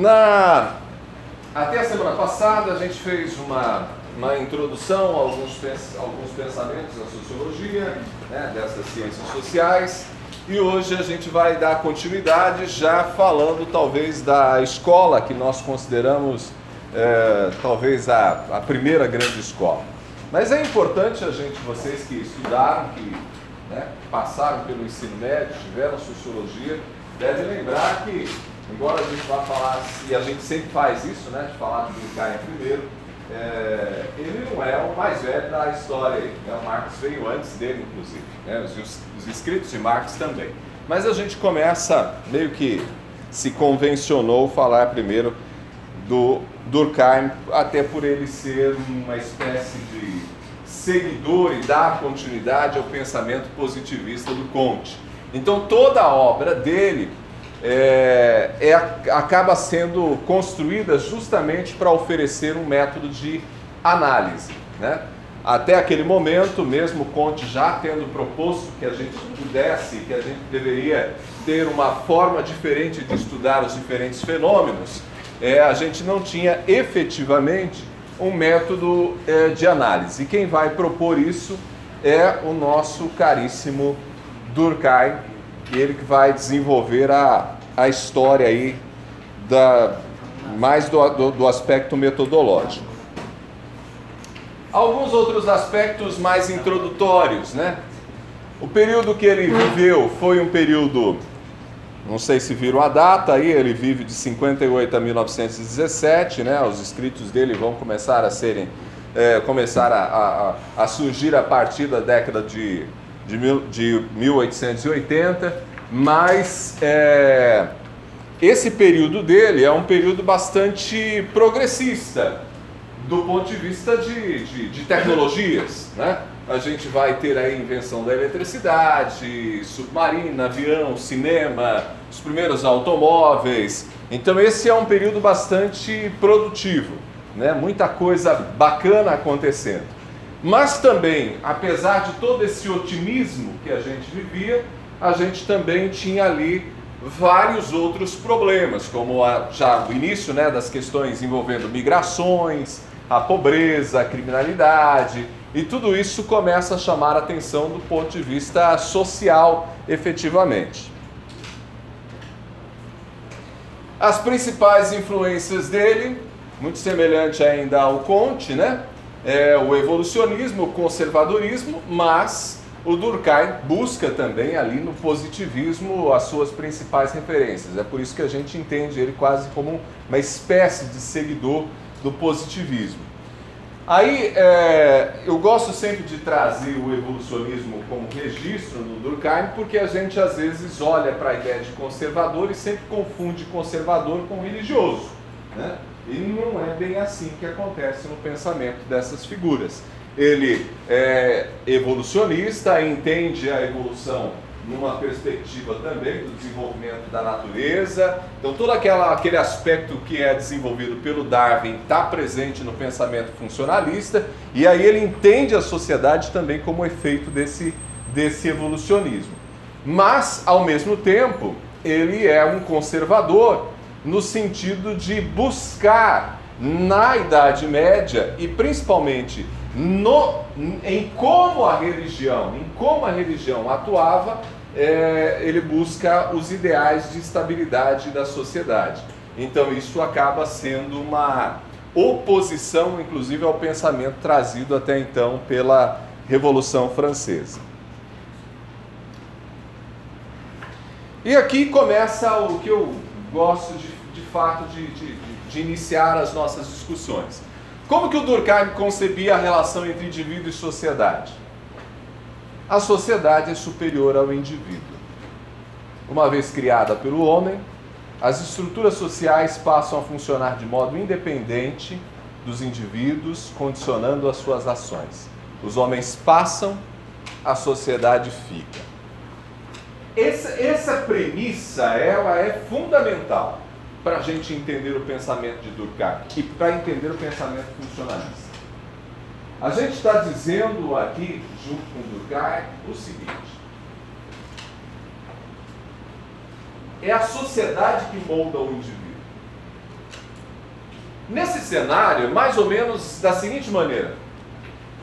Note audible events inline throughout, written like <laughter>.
Na, até a semana passada a gente fez uma, uma introdução a alguns, pens, alguns pensamentos da sociologia, né, dessas ciências sociais, e hoje a gente vai dar continuidade já falando talvez da escola que nós consideramos é, talvez a, a primeira grande escola. Mas é importante a gente, vocês que estudaram, que né, passaram pelo ensino médio, tiveram sociologia, devem lembrar que, embora a gente vá falar, e a gente sempre faz isso, né, de falar de Durkheim primeiro, é, ele não é o mais velho da história. Né? O Marx veio antes dele, inclusive. Né? Os, os escritos de Marx também. Mas a gente começa, meio que se convencionou falar primeiro do Durkheim, até por ele ser uma espécie de seguidor e dar continuidade ao pensamento positivista do Conte. Então toda a obra dele é, é, acaba sendo construída justamente para oferecer um método de análise. Né? Até aquele momento, mesmo Conte já tendo proposto que a gente pudesse, que a gente deveria ter uma forma diferente de estudar os diferentes fenômenos, é, a gente não tinha efetivamente um método é, de análise. E quem vai propor isso é o nosso caríssimo Durkheim, ele que vai desenvolver a, a história aí da, mais do, do, do aspecto metodológico. Alguns outros aspectos mais introdutórios, né? O período que ele viveu foi um período não sei se viram a data aí, ele vive de 58 a 1917, né? Os escritos dele vão começar a serem, é, começar a, a, a, surgir a partir da década de, de, mil, de 1880, mas é, esse período dele é um período bastante progressista do ponto de vista de, de, de tecnologias, né? a gente vai ter a invenção da eletricidade, submarina, avião, cinema, os primeiros automóveis. Então esse é um período bastante produtivo, né? Muita coisa bacana acontecendo. Mas também, apesar de todo esse otimismo que a gente vivia, a gente também tinha ali vários outros problemas, como a, já o início né, das questões envolvendo migrações, a pobreza, a criminalidade, e tudo isso começa a chamar a atenção do ponto de vista social, efetivamente. As principais influências dele, muito semelhante ainda ao Conte, né? É o evolucionismo, o conservadorismo, mas o Durkheim busca também ali no positivismo as suas principais referências. É por isso que a gente entende ele quase como uma espécie de seguidor do positivismo. Aí é, eu gosto sempre de trazer o evolucionismo como registro no Durkheim, porque a gente às vezes olha para a ideia de conservador e sempre confunde conservador com religioso. Né? E não é bem assim que acontece no pensamento dessas figuras. Ele é evolucionista, entende a evolução numa perspectiva também do desenvolvimento da natureza. Então, todo aquela, aquele aspecto que é desenvolvido pelo Darwin está presente no pensamento funcionalista, e aí ele entende a sociedade também como efeito desse, desse evolucionismo. Mas, ao mesmo tempo, ele é um conservador no sentido de buscar na Idade Média e principalmente no, em como a religião, em como a religião atuava, é, ele busca os ideais de estabilidade da sociedade. Então isso acaba sendo uma oposição, inclusive, ao pensamento trazido até então pela Revolução Francesa. E aqui começa o que eu gosto de, fato de, de, de iniciar as nossas discussões. Como que o Durkheim concebia a relação entre indivíduo e sociedade? A sociedade é superior ao indivíduo. Uma vez criada pelo homem, as estruturas sociais passam a funcionar de modo independente dos indivíduos, condicionando as suas ações. Os homens passam, a sociedade fica. Essa, essa premissa ela é fundamental para a gente entender o pensamento de Durkheim e para entender o pensamento funcionalista. A gente está dizendo aqui, junto com Durkheim, o seguinte: é a sociedade que molda o indivíduo. Nesse cenário, mais ou menos da seguinte maneira: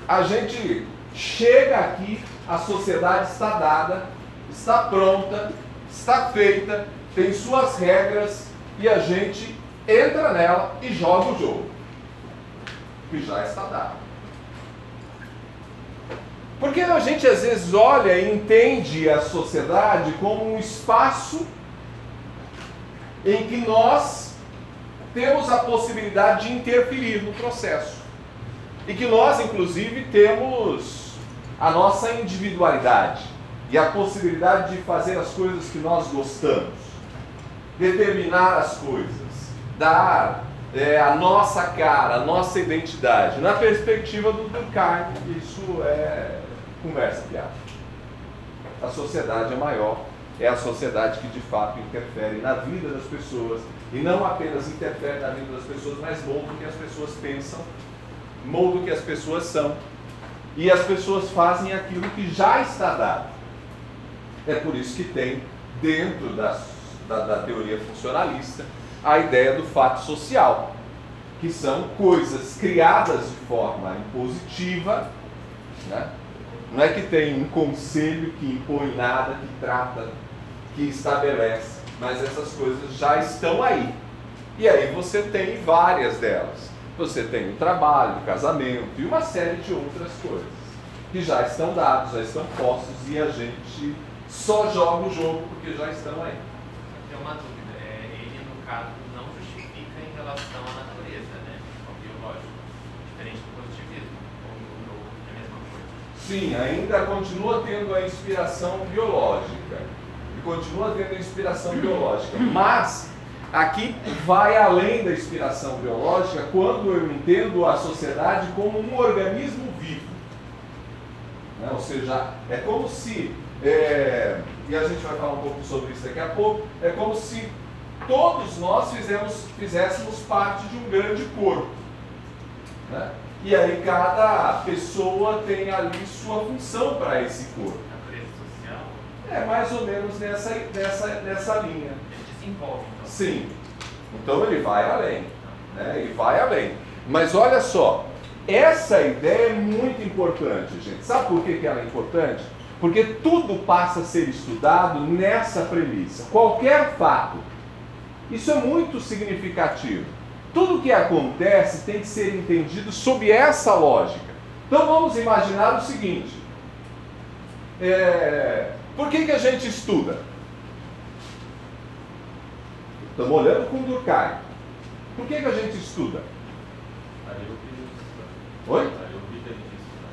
a gente chega aqui, a sociedade está dada, está pronta, está feita, tem suas regras e a gente entra nela e joga o jogo, que já está dado. Porque a gente às vezes olha e entende a sociedade como um espaço em que nós temos a possibilidade de interferir no processo. E que nós, inclusive, temos a nossa individualidade e a possibilidade de fazer as coisas que nós gostamos, determinar as coisas, dar é, a nossa cara, a nossa identidade. Na perspectiva do Durkheim, isso é conversa piada. A sociedade é maior, é a sociedade que de fato interfere na vida das pessoas e não apenas interfere na vida das pessoas, mas molda o que as pessoas pensam, molda o que as pessoas são. E as pessoas fazem aquilo que já está dado. É por isso que tem, dentro da, da, da teoria funcionalista, a ideia do fato social, que são coisas criadas de forma impositiva, né? Não é que tem um conselho que impõe nada, que trata, que estabelece, mas essas coisas já estão aí. E aí você tem várias delas. Você tem o trabalho, o casamento e uma série de outras coisas que já estão dados, já estão postos e a gente só joga o jogo porque já estão aí. Tem uma dúvida. É, ele, no caso, não justifica em relação à natureza, né? Ao biológico. Diferente do positivismo. Ou, ou é a mesma coisa. Sim, ainda continua tendo a inspiração biológica. E continua tendo a inspiração biológica. Mas aqui vai além da inspiração biológica quando eu entendo a sociedade como um organismo vivo. Né? Ou seja, é como se, é, e a gente vai falar um pouco sobre isso daqui a pouco, é como se todos nós fizemos, fizéssemos parte de um grande corpo. Né? E aí cada pessoa tem ali sua função para esse corpo. Natureza social, É mais ou menos nessa, nessa, nessa linha. ele desenvolve. Então. Sim. Então ele vai além. Né? Ele vai além. Mas olha só, essa ideia é muito importante, gente. Sabe por que, que ela é importante? Porque tudo passa a ser estudado nessa premissa. Qualquer fato. Isso é muito significativo. Tudo que acontece tem que ser entendido sob essa lógica. Então vamos imaginar o seguinte: é, por que, que a gente estuda? Estamos olhando com Durkheim. Por que, que a gente estuda? Ali obriga a gente a estudar. Oi? Ali obriga a gente estudar.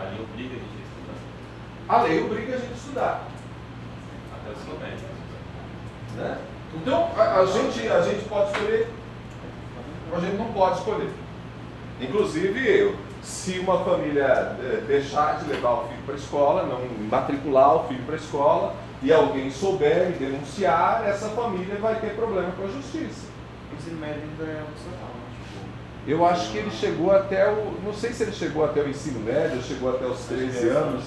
Ali obriga a gente a lei obriga a gente a estudar. Até os comédios. Né? Então a, a gente, a gente pode escolher, a gente não pode escolher. Inclusive eu, se uma família eh, deixar de levar o filho para a escola, não matricular o filho para a escola, e alguém souber e denunciar, essa família vai ter problema com a justiça. O ensino médio ainda é opcional, né? Eu acho que ele chegou até o. Não sei se ele chegou até o ensino médio, ou chegou até os 13 anos,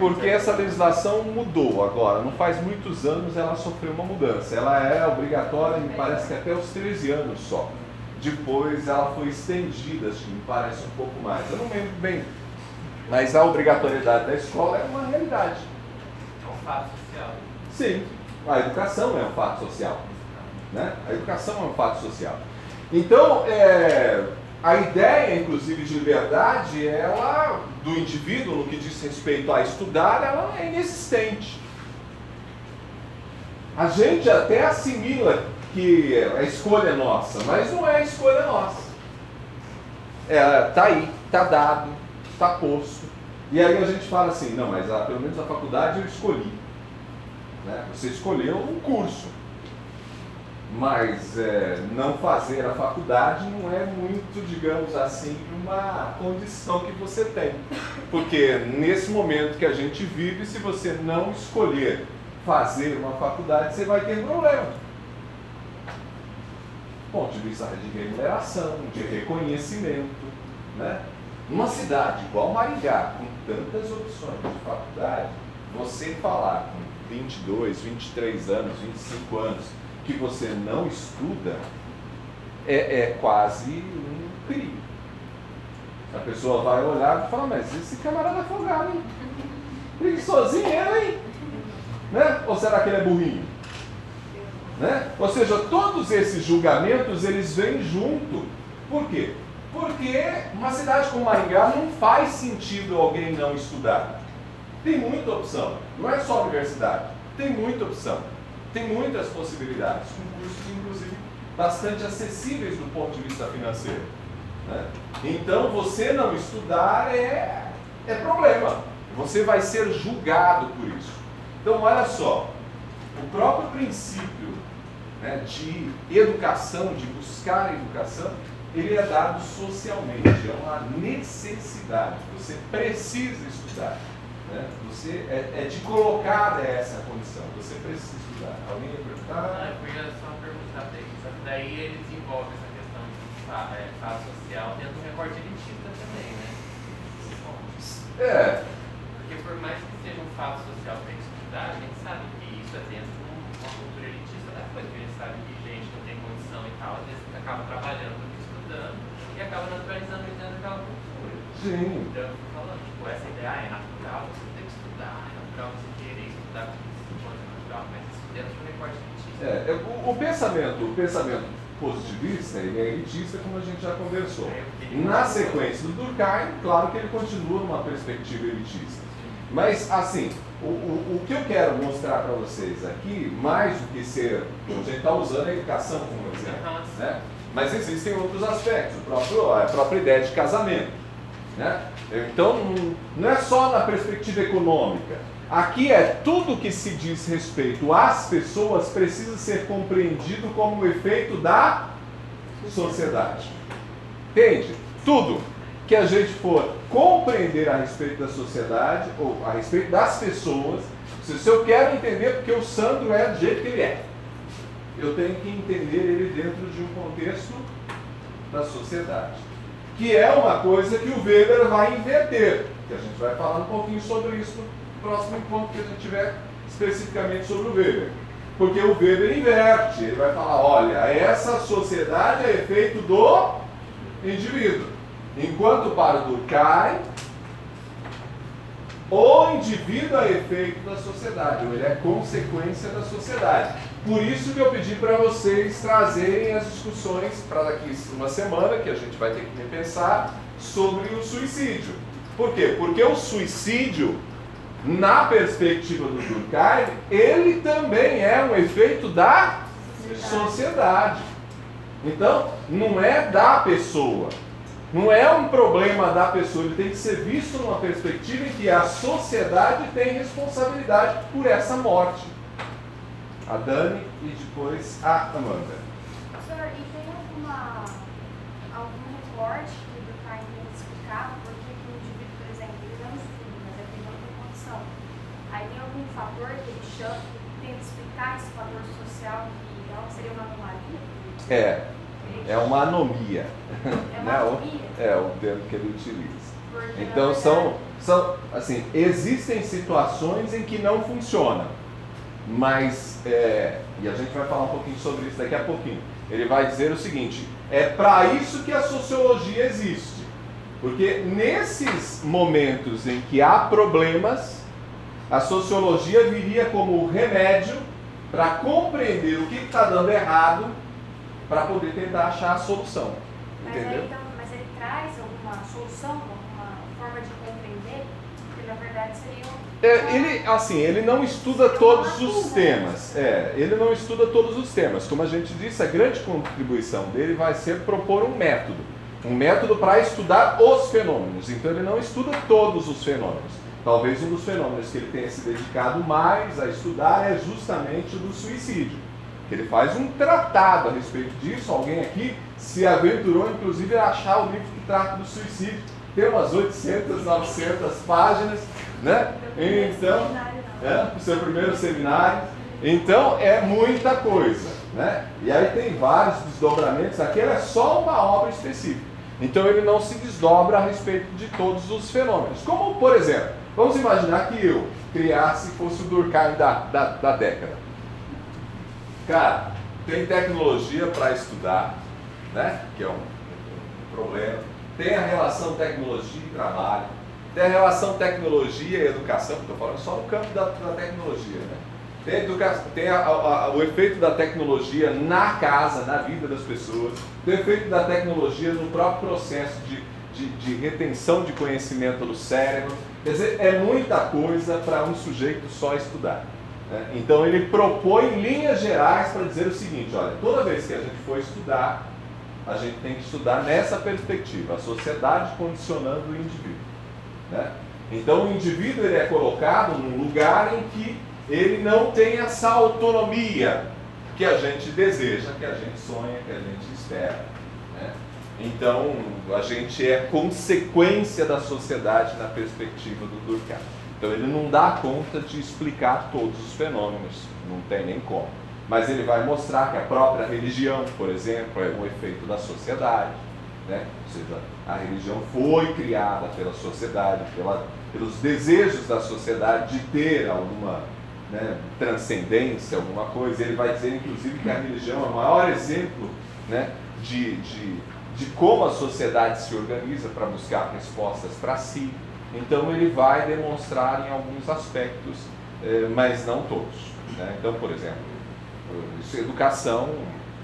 porque essa legislação mudou agora. Não faz muitos anos ela sofreu uma mudança. Ela é obrigatória, me parece que até os 13 anos só. Depois ela foi estendida, acho que me parece um pouco mais. Eu não lembro bem. Mas a obrigatoriedade da escola é uma realidade. É um fato social. Sim, a educação é um fato social. Né? A educação é um fato social. Então, é, a ideia, inclusive, de liberdade, ela, do indivíduo, no que diz respeito a estudar, ela é inexistente. A gente até assimila que a escolha é nossa, mas não é a escolha nossa. É, tá aí, tá dado, tá posto. E aí a gente fala assim, não, mas ah, pelo menos a faculdade eu escolhi. Né? Você escolheu um curso. Mas é, não fazer a faculdade não é muito, digamos assim, uma condição que você tem. Porque nesse momento que a gente vive, se você não escolher fazer uma faculdade, você vai ter problema. Ponto de vista de remuneração, de reconhecimento. Né? Numa cidade igual Maringá, com tantas opções de faculdade, você falar com 22, 23 anos, 25 anos, que você não estuda, é, é quase um crime. A pessoa vai olhar e fala, mas esse camarada é folgado, hein? Preguiçosinho ele, hein? Né? Ou será que ele é burrinho? Né? Ou seja, todos esses julgamentos eles vêm junto. Por quê? Porque uma cidade como Maringá não faz sentido alguém não estudar. Tem muita opção. Não é só universidade. Tem muita opção. Tem muitas possibilidades. Com cursos, inclusive, bastante acessíveis do ponto de vista financeiro. Né? Então, você não estudar é, é problema. Você vai ser julgado por isso. Então, olha só. O próprio princípio né, de educação, de buscar educação, ele é dado socialmente, é uma necessidade. Você precisa estudar. Né? Você é, é de colocar essa condição. Você precisa estudar. Alguém ia perguntar? Não, eu ia só perguntar daí. Só que daí ele desenvolve essa questão de fa- é, fato social dentro do recorte elitista também, né? É, Porque por mais que seja um fato social para estudar, a gente sabe que isso é dentro de um- uma cultura elitista da coisa, porque a gente sabe que gente que não tem condição e tal, às vezes acaba trabalhando estudando e acaba naturalizando dentro daquela cultura. sim. Então, falando, tipo, essa ideia ah, é natural, você tem que estudar, é natural você querer estudar porque isso é natural, mas isso dentro do recorte elitista. É, é, o, o pensamento, o pensamento positivista, ele é elitista, como a gente já conversou. Na sequência do Durkheim, claro que ele continua numa perspectiva elitista. Mas, assim, o, o, o que eu quero mostrar para vocês aqui, mais do que ser, a gente está usando a educação como exemplo, né? mas existem outros aspectos, o próprio, a própria ideia de casamento. Né? Então, não é só na perspectiva econômica. Aqui é tudo que se diz respeito às pessoas precisa ser compreendido como um efeito da sociedade. Entende? Tudo que a gente for compreender a respeito da sociedade ou a respeito das pessoas, se eu quero entender porque o Sandro é do jeito que ele é, eu tenho que entender ele dentro de um contexto da sociedade. Que é uma coisa que o Weber vai inverter, que a gente vai falar um pouquinho sobre isso no próximo encontro que a gente tiver especificamente sobre o Weber. Porque o Weber inverte, ele vai falar, olha, essa sociedade é efeito do indivíduo. Enquanto para o Durkheim, o indivíduo é efeito da sociedade, ou ele é consequência da sociedade. Por isso que eu pedi para vocês trazerem as discussões para daqui uma semana, que a gente vai ter que repensar, sobre o suicídio. Por quê? Porque o suicídio, na perspectiva do Durkheim, ele também é um efeito da sociedade. Então, não é da pessoa. Não é um problema da pessoa, ele tem que ser visto numa perspectiva em que a sociedade tem responsabilidade por essa morte. A Dani e depois a Amanda. Senhor, e tem alguma, algum recorte que o Durkheim tem explicado por que o indivíduo, por exemplo, ele não estuda, mas ele tem outra condição? Aí tem algum fator que ele chama, que tenta explicar esse fator social que não seria uma anomalia? É, é uma anomia. É uma né? Anomia? É o termo que ele utiliza. Porque, Então verdade, são, são assim, existem situações em que não funciona, mas é, e a gente vai falar um pouquinho sobre isso daqui a pouquinho. Ele vai dizer o seguinte: é para isso que a sociologia existe, porque nesses momentos em que há problemas, a sociologia viria como remédio para compreender o que está dando errado, para poder tentar achar a solução. Mas, Entendeu? aí, então, mas ele traz alguma solução, alguma forma de compreender, que na verdade seria um. É, ele, assim, ele não estuda todos os temas. É, ele não estuda todos os temas. Como a gente disse, a grande contribuição dele vai ser propor um método. Um método para estudar os fenômenos. Então ele não estuda todos os fenômenos. Talvez um dos fenômenos que ele tenha se dedicado mais a estudar é justamente o do suicídio. Ele faz um tratado a respeito disso. Alguém aqui se aventurou, inclusive, a achar o livro que trata do suicídio. Tem umas 800, 900 páginas, né? Então, é, o seu primeiro seminário. Então é muita coisa, né? E aí tem vários desdobramentos. Aquele é só uma obra específica. Então ele não se desdobra a respeito de todos os fenômenos. Como, por exemplo, vamos imaginar que eu criasse, fosse o Durkheim da, da, da década. Cara, tem tecnologia para estudar, né? que é um, um problema. Tem a relação tecnologia e trabalho. Tem a relação tecnologia e educação, estou falando só no campo da, da tecnologia. Né? Tem a, a, o efeito da tecnologia na casa, na vida das pessoas. Tem o efeito da tecnologia no próprio processo de, de, de retenção de conhecimento do cérebro. Quer dizer, é muita coisa para um sujeito só estudar. Né? Então ele propõe linhas gerais para dizer o seguinte, olha, toda vez que a gente for estudar, a gente tem que estudar nessa perspectiva, a sociedade condicionando o indivíduo. Né? Então o indivíduo ele é colocado num lugar em que ele não tem essa autonomia que a gente deseja, que a gente sonha, que a gente espera. Né? Então a gente é consequência da sociedade na perspectiva do Durkheim. Então ele não dá conta de explicar todos os fenômenos, não tem nem como. Mas ele vai mostrar que a própria religião, por exemplo, é um efeito da sociedade. Né? Ou seja, a religião foi criada pela sociedade, pela, pelos desejos da sociedade de ter alguma né, transcendência, alguma coisa. Ele vai dizer, inclusive, que a religião é o maior exemplo né, de, de, de como a sociedade se organiza para buscar respostas para si. Então, ele vai demonstrar em alguns aspectos, eh, mas não todos. Né? Então, por exemplo, educação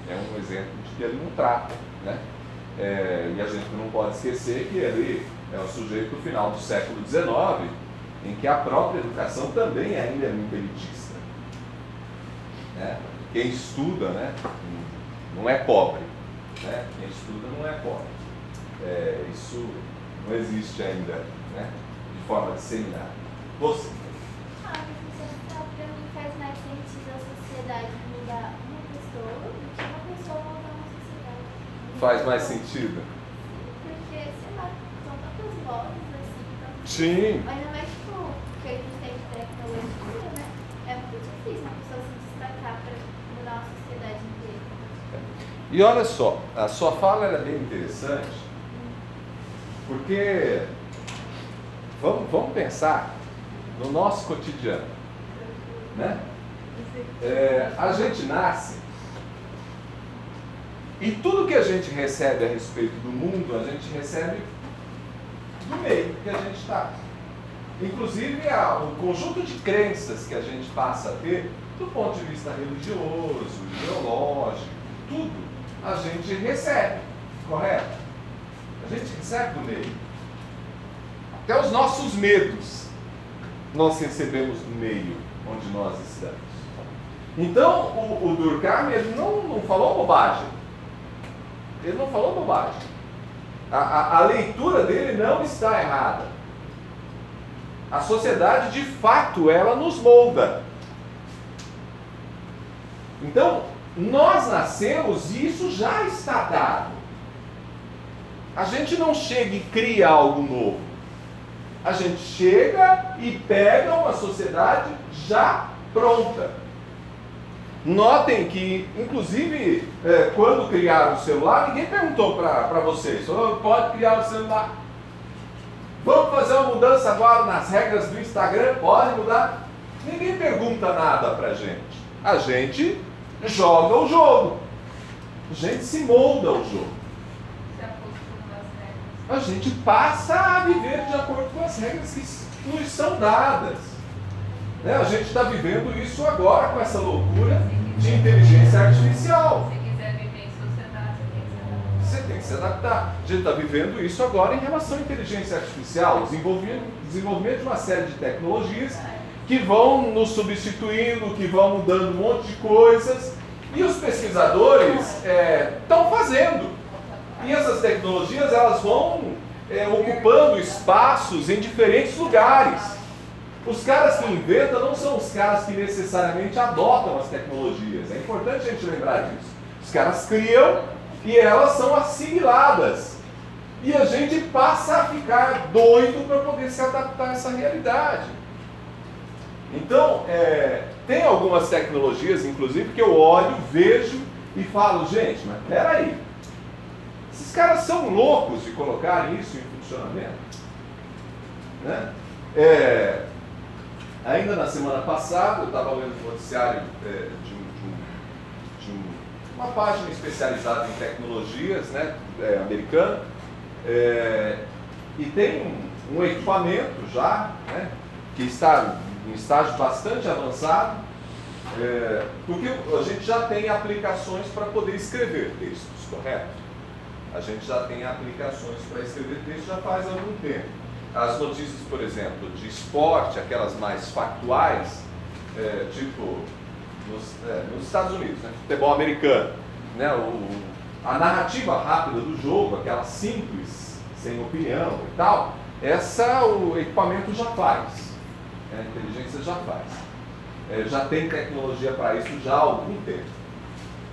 é um exemplo de que ele não trata. Né? É, e a gente não pode esquecer que ele é um sujeito do final do século XIX, em que a própria educação também ainda é muito elitista. Né? Quem estuda né, não é pobre. Né? Quem estuda não é pobre. É, isso não existe ainda né, de forma disseminada. Você? Ah, professor, então, para mim faz mais sentido a sociedade mudar uma pessoa do que uma pessoa mudar uma sociedade. Faz mais sentido? Porque, sei lá, são tantas vozes assim, tantas Sim. Ainda mais, tipo, que a gente tem de tecnologia, né? É muito difícil uma pessoa se destacar para mudar uma sociedade inteira. E olha só, a sua fala era bem interessante, porque vamos, vamos pensar no nosso cotidiano. Né? É, a gente nasce e tudo que a gente recebe a respeito do mundo, a gente recebe do meio que a gente está. Inclusive o conjunto de crenças que a gente passa a ter do ponto de vista religioso, ideológico, tudo a gente recebe, correto? A gente recebe do meio. Até os nossos medos nós recebemos do meio onde nós estamos. Então o, o Durkheim ele não, não falou bobagem. Ele não falou bobagem. A, a, a leitura dele não está errada. A sociedade, de fato, ela nos molda. Então, nós nascemos e isso já está dado. A gente não chega e cria algo novo. A gente chega e pega uma sociedade já pronta. Notem que, inclusive, é, quando criaram o celular, ninguém perguntou para vocês: oh, pode criar o celular? Vamos fazer uma mudança agora nas regras do Instagram? Pode mudar? Ninguém pergunta nada para a gente. A gente joga o jogo. A gente se molda o jogo. A gente passa a viver de acordo com as regras que nos são dadas. Né? A gente está vivendo isso agora com essa loucura de inteligência artificial. Se quiser viver em sociedade, você tem que se adaptar. A gente está vivendo isso agora em relação à inteligência artificial, desenvolvimento, de uma série de tecnologias que vão nos substituindo, que vão mudando um monte de coisas. E os pesquisadores estão fazendo. E essas tecnologias elas vão é, ocupando espaços em diferentes lugares. Os caras que inventam não são os caras que necessariamente adotam as tecnologias. É importante a gente lembrar disso. Os caras criam e elas são assimiladas. E a gente passa a ficar doido para poder se adaptar a essa realidade. Então, é, tem algumas tecnologias, inclusive, que eu olho, vejo e falo, gente, mas peraí, esses caras são loucos de colocarem isso em funcionamento. Né? É, ainda na semana passada, eu estava lendo um noticiário é, de, um, de, um, de um, uma página especializada em tecnologias, né, é, americana, é, e tem um, um equipamento já, né, que está em estágio bastante avançado, é, porque a gente já tem aplicações para poder escrever textos, correto? A gente já tem aplicações para escrever textos já faz algum tempo. As notícias, por exemplo, de esporte, aquelas mais factuais, é, tipo nos, é, nos, Estados Unidos, né, futebol americano, né, o, a narrativa rápida do jogo, aquela simples, sem opinião e tal, essa o equipamento já faz, né, a inteligência já faz. É, já tem tecnologia para isso já há algum tempo.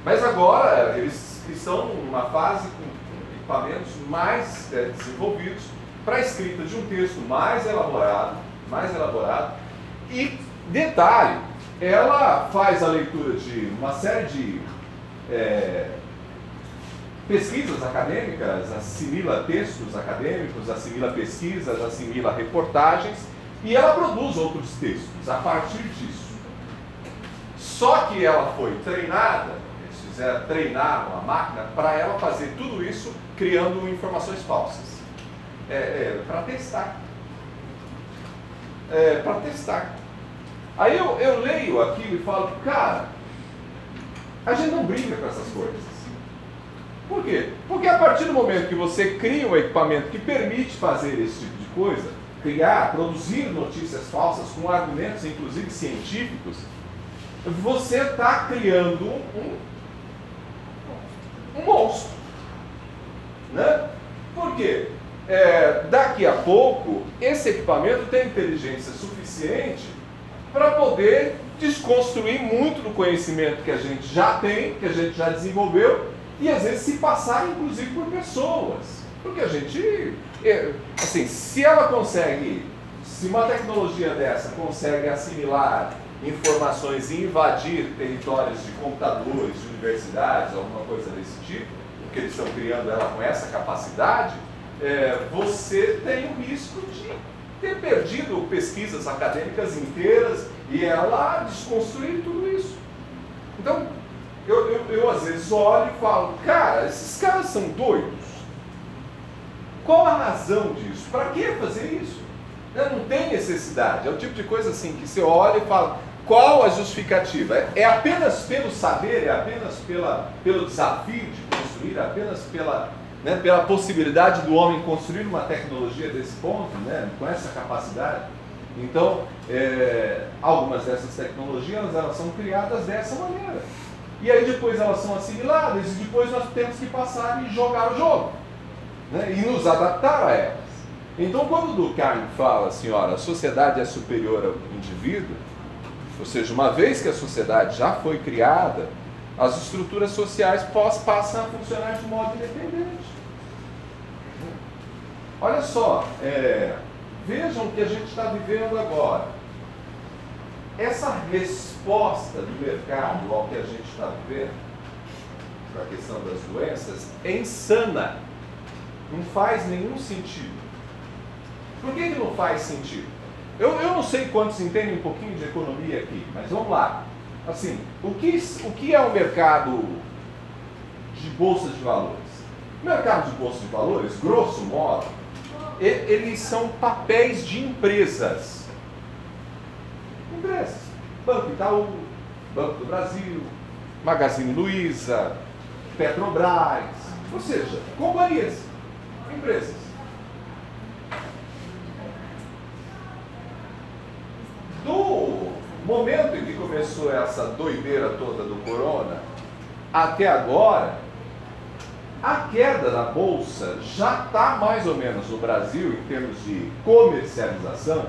Mas agora eles estão numa fase com equipamentos mais é, desenvolvidos para a escrita de um texto mais elaborado, mais elaborado. E detalhe, ela faz a leitura de uma série de é, pesquisas acadêmicas, assimila textos acadêmicos, assimila pesquisas, assimila reportagens e ela produz outros textos a partir disso. Só que ela foi treinada, eles fizeram treinar uma máquina para ela fazer tudo isso criando informações falsas. É, é, para testar. É, para testar. Aí eu, eu leio aquilo e falo, cara, a gente não brinca com essas coisas. Por quê? Porque a partir do momento que você cria um equipamento que permite fazer esse tipo de coisa, criar, produzir notícias falsas com argumentos, inclusive científicos, você está criando um, um monstro. Né? Por quê? É, daqui a pouco, esse equipamento tem inteligência suficiente para poder desconstruir muito do conhecimento que a gente já tem, que a gente já desenvolveu, e às vezes se passar inclusive por pessoas. Porque a gente, é, assim, se ela consegue, se uma tecnologia dessa consegue assimilar informações e invadir territórios de computadores, de universidades, alguma coisa desse tipo, porque eles estão criando ela com essa capacidade, é, você tem o risco de ter perdido pesquisas acadêmicas inteiras e ela desconstruir tudo isso. Então, eu, eu, eu às vezes olho e falo, cara, esses caras são doidos. Qual a razão disso? Para que fazer isso? Não tem necessidade. É o tipo de coisa assim que você olha e fala, qual a justificativa? É, é apenas pelo saber, é apenas pela, pelo desafio de construir, é apenas pela né, pela possibilidade do homem construir uma tecnologia desse ponto, né, com essa capacidade. Então, é, algumas dessas tecnologias elas são criadas dessa maneira. E aí depois elas são assimiladas e depois nós temos que passar e jogar o jogo. Né, e nos adaptar a elas. Então, quando o Durkheim fala assim, a sociedade é superior ao indivíduo, ou seja, uma vez que a sociedade já foi criada, as estruturas sociais passam a funcionar de modo independente. Olha só, é, vejam o que a gente está vivendo agora. Essa resposta do mercado ao que a gente está vivendo, para a questão das doenças, é insana. Não faz nenhum sentido. Por que, que não faz sentido? Eu, eu não sei quantos entendem um pouquinho de economia aqui, mas vamos lá. Assim, o que, o que é o mercado de bolsa de valores? O mercado de bolsa de valores, grosso modo, eles são papéis de empresas. Empresas. Banco Itaú, Banco do Brasil, Magazine Luiza, Petrobras, ou seja, companhias, empresas. Do momento em que começou essa doideira toda do corona, até agora, a queda da bolsa já está mais ou menos no Brasil, em termos de comercialização,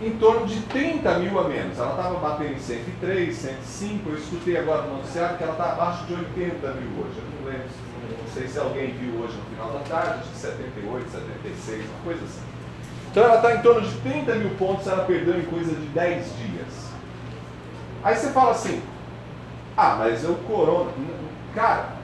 em torno de 30 mil a menos. Ela estava batendo em 103, 105. Eu escutei agora no noticiário que ela está abaixo de 80 mil hoje. Eu não lembro, não sei se alguém viu hoje no final da tarde, de 78, 76, uma coisa assim. Então ela está em torno de 30 mil pontos, ela perdeu em coisa de 10 dias. Aí você fala assim, ah, mas é o corona. Cara,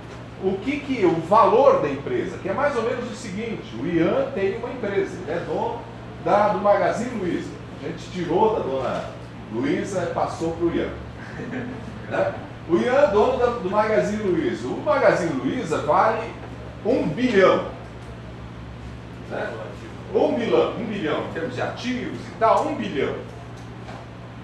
o que, que o valor da empresa, que é mais ou menos o seguinte, o Ian tem uma empresa, ele é dono da, do Magazine Luiza. A gente tirou da dona Luiza e passou para o Ian. <laughs> Né? O Ian é dono da- do Magazine Luiza. O Magazine Luiza vale um bilhão. Né? Um bilhão, um bilhão, em termos de ativos e tal, um bilhão.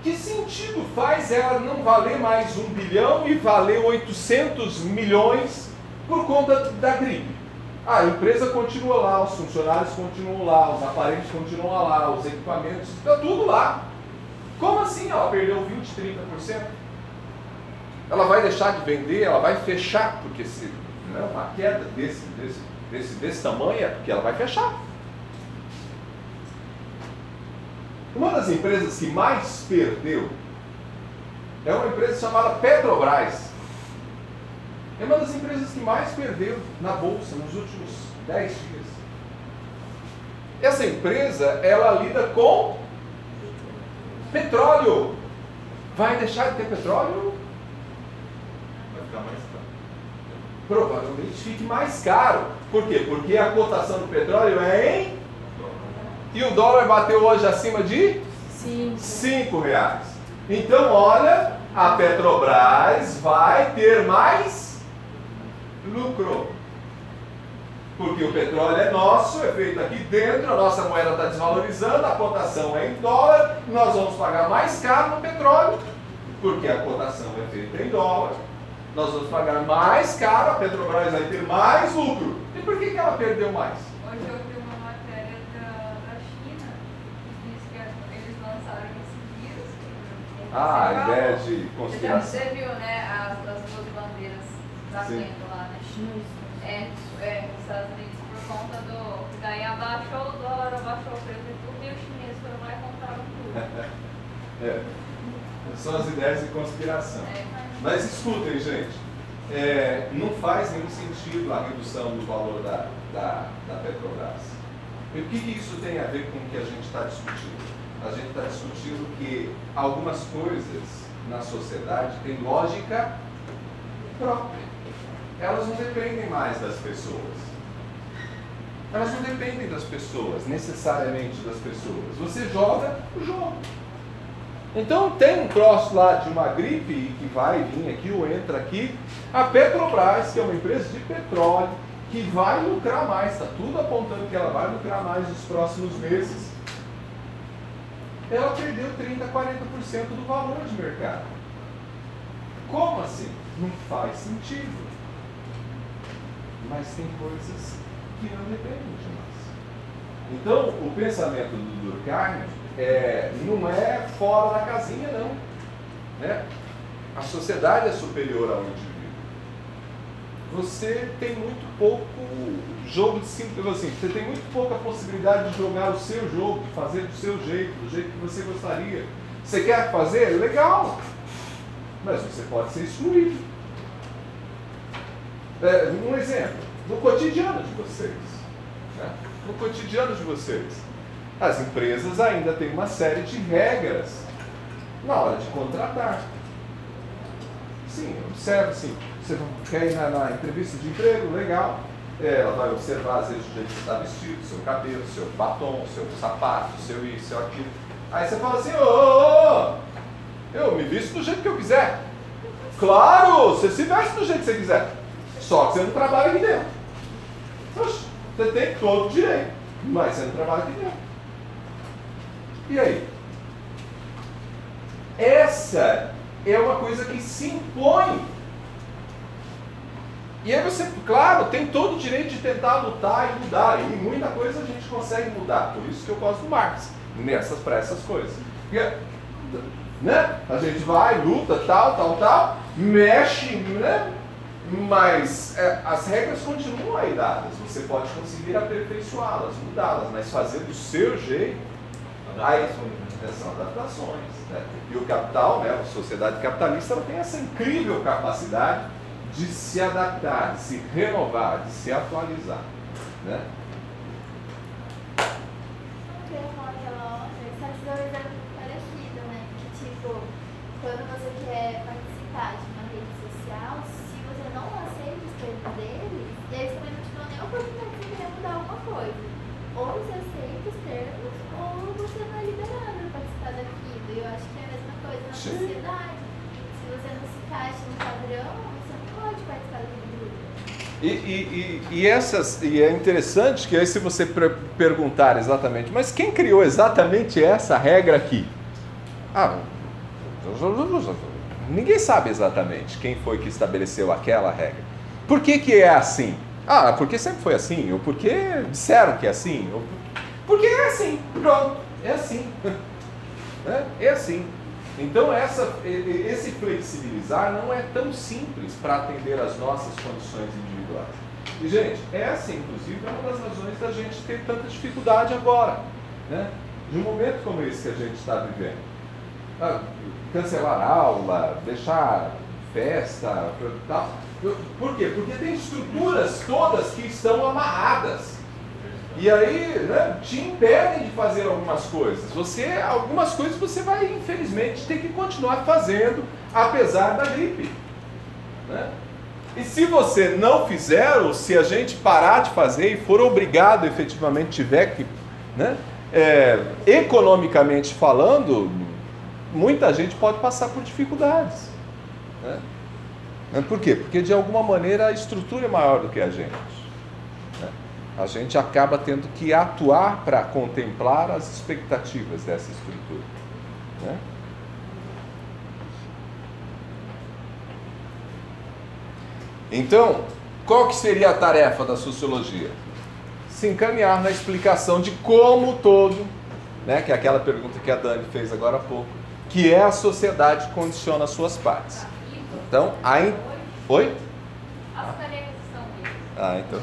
Que sentido faz ela não valer mais um bilhão e valer 800 milhões por conta da gripe? A empresa continua lá, os funcionários continuam lá, os aparelhos continuam lá, os equipamentos, está tudo lá. Como assim ela perdeu 20, 30%? Ela vai deixar de vender, ela vai fechar, porque se né, uma queda desse, desse, desse, desse tamanho é porque ela vai fechar. Uma das empresas que mais perdeu é uma empresa chamada Petrobras. É uma das empresas que mais perdeu na bolsa nos últimos 10 dias. Essa empresa, ela lida com petróleo. Vai deixar de ter petróleo? Vai ficar mais caro. Provavelmente fique mais caro. Por quê? Porque a cotação do petróleo é em. E o dólar bateu hoje acima de Sim. 5 reais. Então, olha, a Petrobras vai ter mais lucro. Porque o petróleo é nosso, é feito aqui dentro, a nossa moeda está desvalorizando, a cotação é em dólar, nós vamos pagar mais caro no petróleo, porque a cotação é feita em dólar. Nós vamos pagar mais caro, a Petrobras vai ter mais lucro. E por que, que ela perdeu mais? Hoje eu vi uma matéria da, da China que diz que eles lançaram esse vírus. que Ah, a você ideia de Você já- conspiração. Você viu, né, as, as Sim. vento lá, né? É, é, nos Estados Unidos, por conta do. Daí abaixou o dólar, abaixou o preço de tudo e os chineses foram lá e compraram tudo. <laughs> É. São as ideias de conspiração. É, Mas escutem, gente, é, não faz nenhum sentido a redução do valor da, da, da Petrobras. E o que, que isso tem a ver com o que a gente está discutindo? A gente está discutindo que algumas coisas na sociedade têm lógica própria. Elas não dependem mais das pessoas. Elas não dependem das pessoas, necessariamente das pessoas. Você joga o jogo. Então tem um troço lá de uma gripe que vai vir aqui ou entra aqui. A Petrobras, que é uma empresa de petróleo, que vai lucrar mais, está tudo apontando que ela vai lucrar mais nos próximos meses. Ela perdeu 30%, 40% do valor de mercado. Como assim? Não faz sentido. Mas tem coisas que não dependem de nós. Então, o pensamento do Durkheim é, não é fora da casinha, não. Né? A sociedade é superior ao indivíduo. Você tem muito pouco jogo de simples assim, você tem muito pouca possibilidade de jogar o seu jogo, de fazer do seu jeito, do jeito que você gostaria. Você quer fazer? Legal! Mas você pode ser excluído. É, um exemplo, no cotidiano de vocês. né? No cotidiano de vocês. As empresas ainda têm uma série de regras na hora de contratar. Sim, observa assim. Você quer ir na, na entrevista de emprego, legal. É, ela vai observar, às vezes, o jeito que você está vestido, seu cabelo, seu batom, seu sapato, seu isso, seu aquilo. Aí você fala assim, ô, ô, ô, eu me visto do jeito que eu quiser. Claro, você se veste do jeito que você quiser. Só que você não trabalha aqui dentro. Você tem todo o direito, mas você não trabalha aqui dentro. E aí? Essa é uma coisa que se impõe. E aí você, claro, tem todo o direito de tentar lutar e mudar. E muita coisa a gente consegue mudar. Por isso que eu gosto do Marx, nessas, para essas coisas. Né? A gente vai, luta, tal, tal, tal, mexe, né? Mas é, as regras continuam aí dadas. Você pode conseguir aperfeiçoá-las, mudá-las, mas fazer do seu jeito Aí, Adaptações, né? são adaptações. Né? E o capital, né, a sociedade capitalista, ela tem essa incrível capacidade de se adaptar, de se renovar, de se atualizar. Né? Eu ia falar aquela outra, só que dois é muito parecido, né? Que tipo, quando você quer participar de uma rede social, se você não aceita os termos deles, eles também não te dão nem a oportunidade de querer mudar alguma coisa. Ou você aceita os termos, ou você não é liberado para participar daquilo. E eu acho que é a mesma coisa na Sim. sociedade. Se você não se encaixa no padrão E, e, essas, e é interessante que aí se você per- perguntar exatamente, mas quem criou exatamente essa regra aqui? Ah, ninguém sabe exatamente quem foi que estabeleceu aquela regra. Por que, que é assim? Ah, porque sempre foi assim, ou porque disseram que é assim, ou porque é assim, pronto, é assim. <laughs> Né? É assim. Então essa, esse flexibilizar não é tão simples para atender às nossas condições individuais. E, gente, essa, inclusive, é uma das razões da gente ter tanta dificuldade agora. Né? De um momento como esse que a gente está vivendo. Ah, cancelar aula, deixar festa, tal. Por quê? Porque tem estruturas todas que estão amarradas. E aí, né, te impedem de fazer algumas coisas. Você, algumas coisas você vai, infelizmente, ter que continuar fazendo, apesar da gripe. Né? E se você não fizer, ou se a gente parar de fazer e for obrigado, efetivamente, tiver que, né, é, economicamente falando, muita gente pode passar por dificuldades. Né? Por quê? Porque de alguma maneira a estrutura é maior do que a gente. né? A gente acaba tendo que atuar para contemplar as expectativas dessa estrutura. né? Então, qual que seria a tarefa da sociologia? Se encaminhar na explicação de como todo, né, que é aquela pergunta que a Dani fez agora há pouco, que é a sociedade que condiciona as suas partes. Então, a in... Oi? As tarefas. Ah, então.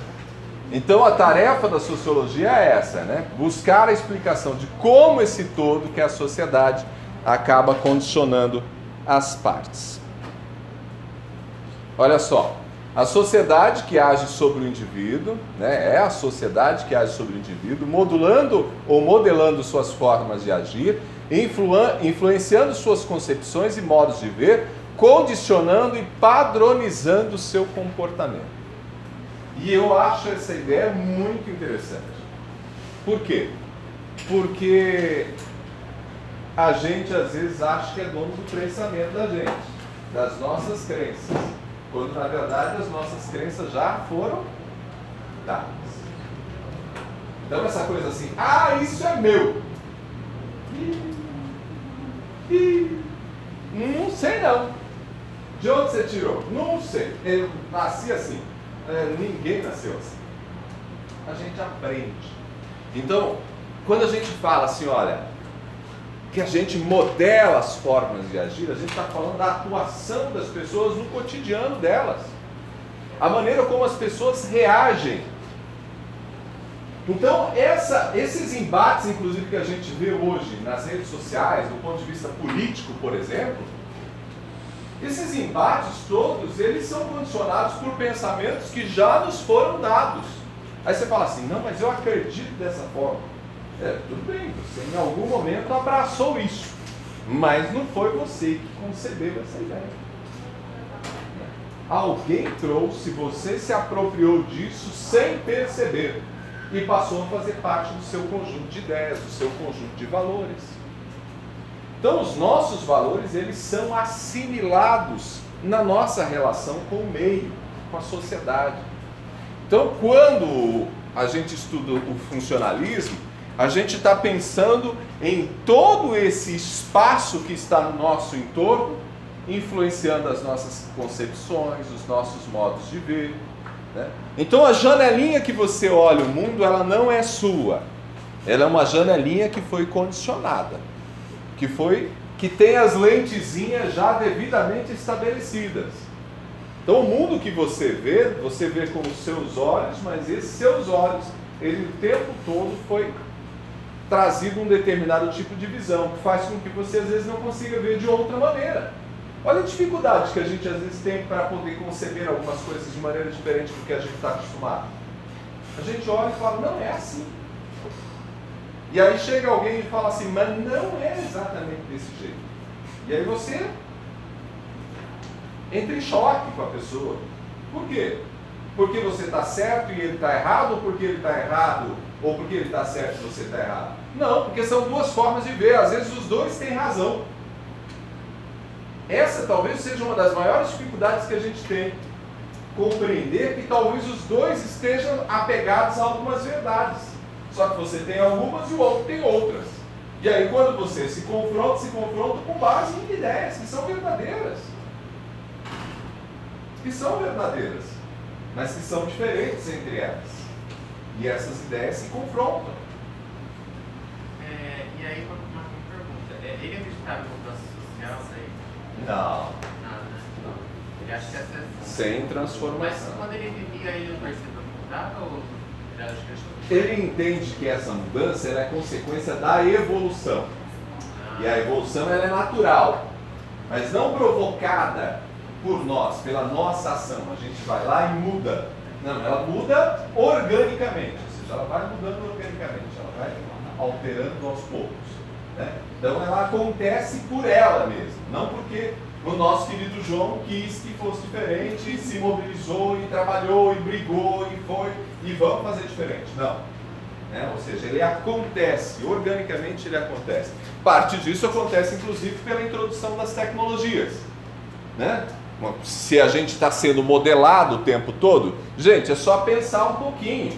Então a tarefa da sociologia é essa, né? Buscar a explicação de como esse todo, que é a sociedade, acaba condicionando as partes. Olha só, a sociedade que age sobre o indivíduo, né? É a sociedade que age sobre o indivíduo, modulando ou modelando suas formas de agir, influenciando suas concepções e modos de ver, condicionando e padronizando seu comportamento. E eu acho essa ideia muito interessante. Por quê? Porque a gente às vezes acha que é dono do pensamento da gente, das nossas crenças, quando na verdade as nossas crenças já foram dadas. Então essa coisa assim, ah, isso é meu. Ih, não sei não. De onde você tirou? Não sei. Eu nasci assim. É, ninguém nasceu assim. A gente aprende. Então, quando a gente fala assim, olha, que a gente modela as formas de agir, a gente está falando da atuação das pessoas no cotidiano delas. A maneira como as pessoas reagem. Então, essa, esses embates, inclusive, que a gente vê hoje nas redes sociais, do ponto de vista político, por exemplo, esses embates todos, eles são condicionados por pensamentos que já nos foram dados. Aí você fala assim, não, mas eu acredito dessa forma. É, tudo bem, você em algum momento abraçou isso, mas não foi você que concebeu essa ideia. Alguém trouxe, você se apropriou disso sem perceber e passou a fazer parte do seu conjunto de ideias, do seu conjunto de valores. Então, os nossos valores, eles são assimilados na nossa relação com o meio, com a sociedade. Então, quando a gente estuda o funcionalismo, a gente está pensando em todo esse espaço que está no nosso entorno, influenciando as nossas concepções, os nossos modos de ver. né? Então, a janelinha que você olha o mundo, ela não é sua. Ela é uma janelinha que foi condicionada que foi que tem as lentezinhas já devidamente estabelecidas. Então o mundo que você vê, você vê com os seus olhos, mas esses seus olhos, ele o tempo todo foi trazido um determinado tipo de visão, que faz com que você às vezes não consiga ver de outra maneira. Olha a dificuldade que a gente às vezes tem para poder conceber algumas coisas de maneira diferente do que a gente está acostumado. A gente olha e fala, não é assim. E aí chega alguém e fala assim, mas não é exatamente desse jeito. E aí você entra em choque com a pessoa. Por quê? Porque você está certo e ele está errado, ou porque ele está errado, ou porque ele está certo e você está errado? Não, porque são duas formas de ver. Às vezes os dois têm razão. Essa talvez seja uma das maiores dificuldades que a gente tem. compreender que talvez os dois estejam apegados a algumas verdades. Só que você tem algumas e o outro tem outras. E aí quando você se confronta, se confronta com base em ideias que são verdadeiras. Que são verdadeiras, mas que são diferentes entre elas. E essas ideias se confrontam. É, e aí, uma, uma pergunta. É, ele acreditava em mudança social, aí? Não. Nada, né? Ele acha que essa é... Sem Mas transformação. quando ele vivia, ele não percebeu que mudava ou ele acha que Ele entende que essa mudança é consequência da evolução. E a evolução ela é natural, mas não provocada por nós, pela nossa ação. A gente vai lá e muda. Não, ela muda organicamente, ou seja, ela vai mudando organicamente, ela vai alterando aos poucos. né? Então ela acontece por ela mesma, não porque o nosso querido João quis que fosse diferente, e se mobilizou e trabalhou e brigou e foi e vamos fazer diferente. Não. Né? Ou seja, ele acontece, organicamente ele acontece. Parte disso acontece inclusive pela introdução das tecnologias. Né? Se a gente está sendo modelado o tempo todo, gente, é só pensar um pouquinho.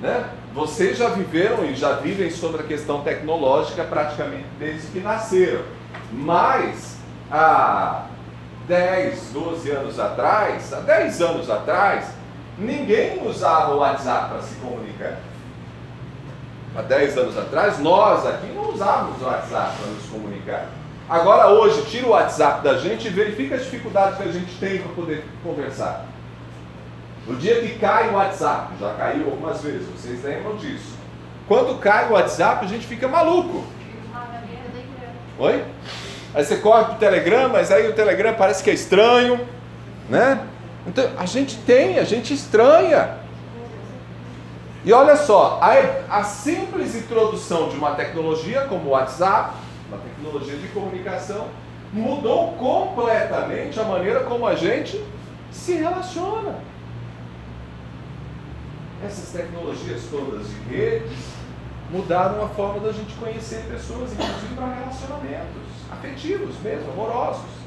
Né? Vocês já viveram e já vivem sobre a questão tecnológica praticamente desde que nasceram. Mas há 10, 12 anos atrás, há 10 anos atrás, ninguém usava o WhatsApp para se comunicar. Há 10 anos atrás, nós aqui não usávamos o WhatsApp para nos comunicar. Agora, hoje, tira o WhatsApp da gente e verifica a dificuldade que a gente tem para poder conversar. No dia que cai o WhatsApp, já caiu algumas vezes, vocês lembram disso. Quando cai o WhatsApp, a gente fica maluco. Oi? Aí você corre pro Telegram, mas aí o Telegram parece que é estranho, né? Então a gente tem, a gente estranha. E olha só, a, a simples introdução de uma tecnologia como o WhatsApp, uma tecnologia de comunicação, mudou completamente a maneira como a gente se relaciona. Essas tecnologias todas de redes mudaram a forma da gente conhecer pessoas, inclusive para relacionamentos afetivos mesmo, amorosos.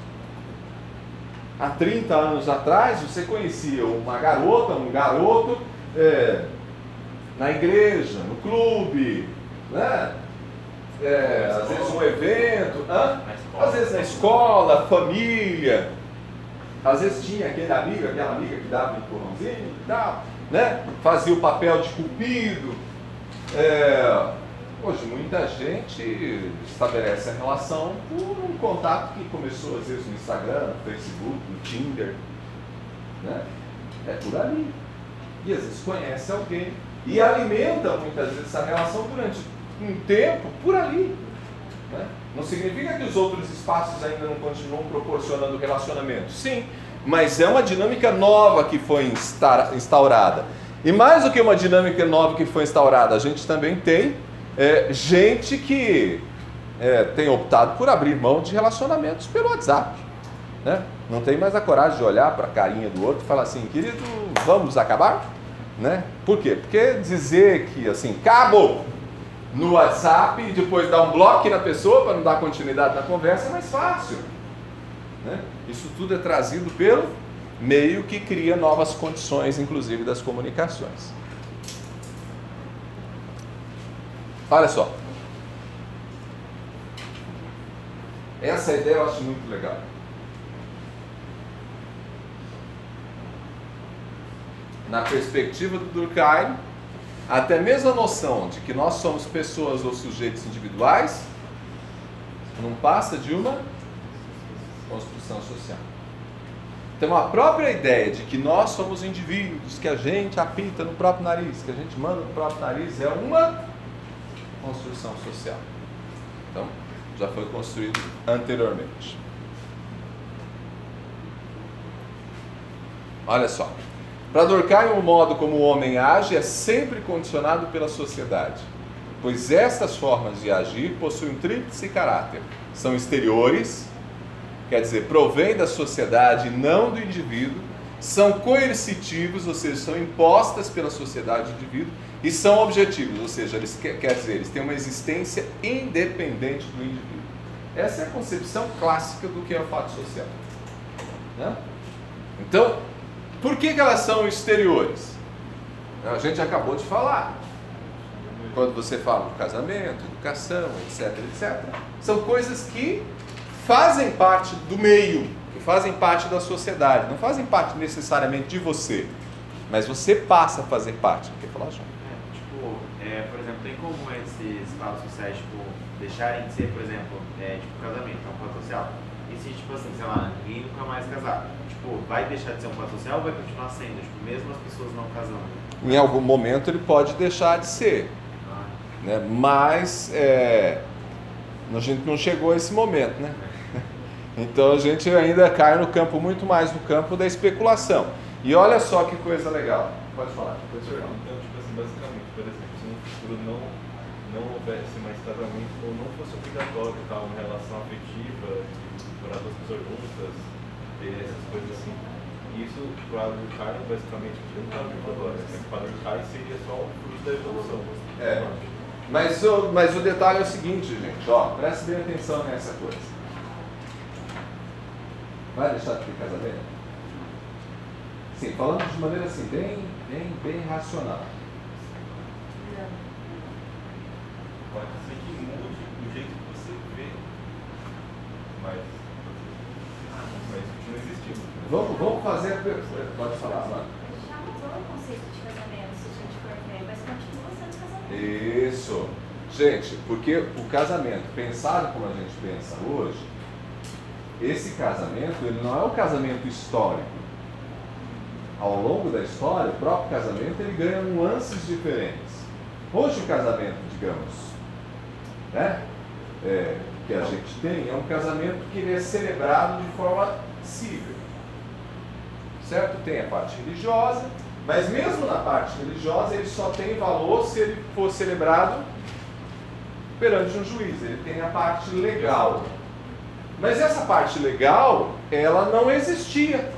Há 30 anos atrás, você conhecia uma garota, um garoto, é, na igreja, no clube, né? É, às vezes um evento, hã? Às vezes na escola, família, às vezes tinha aquele amigo, aquela amiga que dava um empurrãozinho e tal, né? Fazia o papel de cupido. É, hoje muita gente estabelece a relação por um contato que começou às vezes no Instagram, no Facebook, no Tinder. Né? É por ali. E às vezes conhece alguém e alimenta muitas vezes essa relação durante um tempo por ali. né? Não significa que os outros espaços ainda não continuam proporcionando relacionamento. Sim, mas é uma dinâmica nova que foi insta- instaurada. E mais do que uma dinâmica nova que foi instaurada, a gente também tem é, gente que é, tem optado por abrir mão de relacionamentos pelo WhatsApp. Né? Não tem mais a coragem de olhar para a carinha do outro e falar assim, querido, vamos acabar? Né? Por quê? Porque dizer que assim, cabo no WhatsApp e depois dar um bloco na pessoa para não dar continuidade na conversa é mais fácil. Né? Isso tudo é trazido pelo meio que cria novas condições, inclusive das comunicações. Olha só. Essa ideia eu acho muito legal. Na perspectiva do Durkheim, até mesmo a noção de que nós somos pessoas ou sujeitos individuais não passa de uma construção social. Então a própria ideia de que nós somos indivíduos, que a gente apita no próprio nariz, que a gente manda no próprio nariz, é uma construção social. Então, já foi construído anteriormente. Olha só. Para Durkheim, o modo como o homem age é sempre condicionado pela sociedade, pois estas formas de agir possuem um tríplice caráter. São exteriores, quer dizer, provém da sociedade não do indivíduo, são coercitivos, ou seja, são impostas pela sociedade do indivíduo, e são objetivos, ou seja, eles quer dizer, eles têm uma existência independente do indivíduo. Essa é a concepção clássica do que é o fato social. Né? Então, Por que, que elas são exteriores? A gente acabou de falar. Quando você fala do casamento, educação, etc, etc, são coisas que fazem parte do meio, que fazem parte da sociedade, não fazem parte necessariamente de você, mas você passa a fazer parte. Quer falar, João? É, tipo, é, por exemplo, tem como esses fatos sociais, tipo, deixarem de ser, por exemplo, é, tipo, casamento, é um fato social? E se, tipo assim, sei lá, ninguém nunca mais casar? Tipo, vai deixar de ser um fato social ou vai continuar sendo? Tipo, mesmo as pessoas não casando? Em algum momento ele pode deixar de ser, Ah, né? mas é, a gente não chegou a esse momento, né? <laughs> Então a gente ainda cai no campo, muito mais no campo da especulação. E olha só que coisa legal. Pode falar. Pode falar. Então, tipo assim, basicamente, por exemplo, se no futuro não, não houvesse mais casamento ou não fosse obrigatório tal, uma relação afetiva, morar duas pessoas juntas, essas coisas assim, isso para o Durkheim, basicamente, que não está vivo agora, para o Durkheim seria só o fruto da evolução. É. Mas o, mas o detalhe é o seguinte, gente, ó, preste bem atenção nessa coisa. Vai deixar de ter casamento? Sim, falando de maneira assim, bem, bem, bem racional. Pode ser que mude o jeito que você vê, mas. Vamos, vamos fazer. a per- Pode falar, mano. Já mudou o conceito de casamento, se a gente for ver, mas continua sendo casamento. Isso. Gente, porque o casamento, pensado como a gente pensa hoje, esse casamento, ele não é o casamento histórico. Ao longo da história, o próprio casamento, ele ganha nuances diferentes. Hoje o casamento, digamos, né, é, que a gente tem, é um casamento que ele é celebrado de forma civil. Certo? Tem a parte religiosa, mas mesmo na parte religiosa, ele só tem valor se ele for celebrado perante um juiz. Ele tem a parte legal. Mas essa parte legal, ela não existia.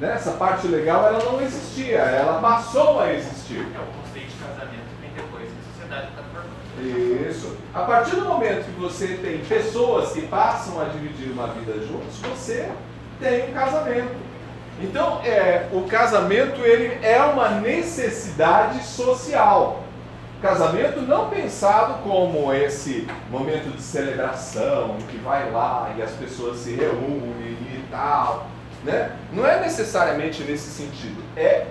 Né? Essa parte legal, ela não existia. Ela passou a existir. É o conceito de casamento que vem depois que a sociedade está formando. Isso. A partir do momento que você tem pessoas que passam a dividir uma vida juntos, você tem um casamento. Então, é, o casamento ele é uma necessidade social. Casamento não pensado como esse momento de celebração, que vai lá e as pessoas se reúnem e tal. Né? Não é necessariamente nesse sentido. É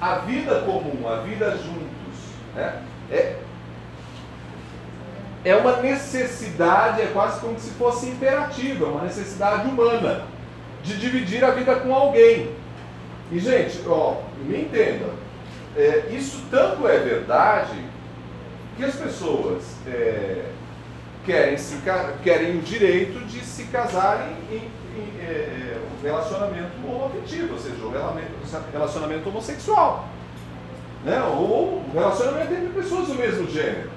a vida comum, a vida juntos. Né? É, é uma necessidade, é quase como se fosse imperativa, uma necessidade humana de dividir a vida com alguém. E gente, ó, me entenda, é, isso tanto é verdade que as pessoas é, querem, se, querem o direito de se casarem em, em, é, um relacionamento homoafetivo, ou seja, um relacionamento- relacionamento homossexual. Né? Ou um relacionamento entre pessoas do mesmo gênero.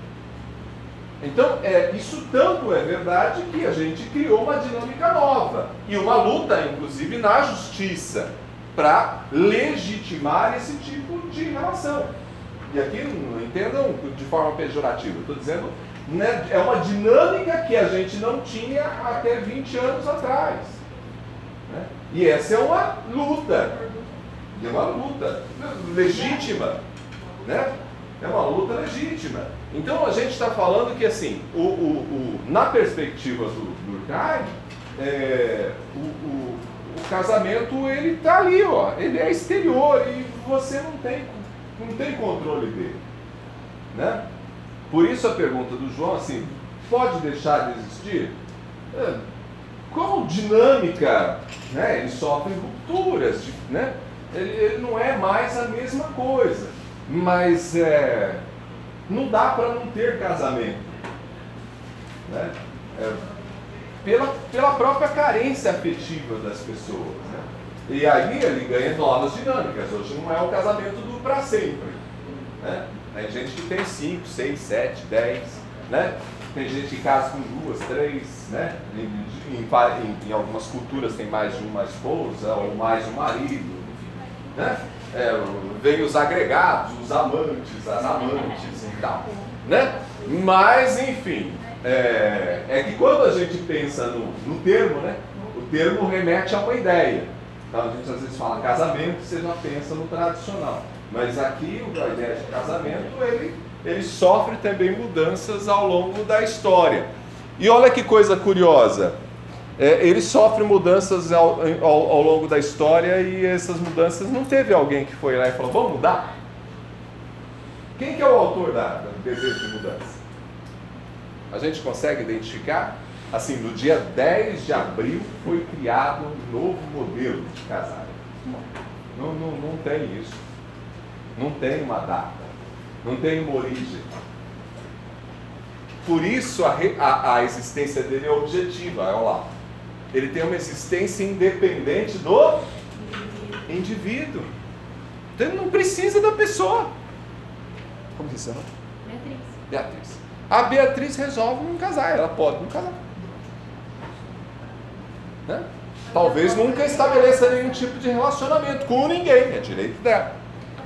Então, é, isso tanto é verdade que a gente criou uma dinâmica nova e uma luta, inclusive, na justiça para legitimar esse tipo de relação. E aqui não entendam de forma pejorativa, estou dizendo, né, é uma dinâmica que a gente não tinha até 20 anos atrás. né? E essa é uma luta, é uma luta legítima, né? É uma luta legítima. Então a gente está falando que assim, o, o- o- na perspectiva do Durkheim, é, o, o- o casamento ele está ali, ó, ele é exterior e você não tem, não tem controle dele. Né? Por isso a pergunta do João assim, pode deixar de existir? É, como dinâmica, né, ele sofre rupturas, né? ele, ele não é mais a mesma coisa, mas é, não dá para não ter casamento. Né? É, pela, pela própria carência afetiva das pessoas. Né? E aí ele ganha novas dinâmicas. Hoje não é o casamento do para sempre. Né? Tem gente que tem 5, 6, 7, 10. Né? Tem gente que casa com duas, três. Né? Em, em, em- algumas culturas tem mais de uma esposa ou mais de um marido. Né? É, vem os agregados, os amantes, as amantes e tal. Né? Mas, enfim, é, é que quando a gente pensa no, no termo, né? O termo remete a uma ideia. Então a gente às vezes fala casamento, você já pensa no tradicional. Mas aqui a ideia de casamento, ele, ele sofre também mudanças ao longo da história. E olha que coisa curiosa. É, ele sofre mudanças ao, ao, ao longo da história e essas mudanças não teve alguém que foi lá e falou, vamos mudar? Quem que é o autor da, do desejo de mudança? A gente consegue identificar? Assim, no dia 10 de abril foi criado um novo modelo de casar. Não, não, não tem isso. Não tem uma data. Não tem uma origem. Por isso a, a, a existência dele é objetiva, olha lá. Ele tem uma existência independente do indivíduo. Então ele não precisa da pessoa. Como que chama? Beatriz. Beatriz. A Beatriz resolve não casar, ela pode não casar. Né? Talvez nunca estabeleça nenhum tipo de relacionamento com ninguém, é direito dela.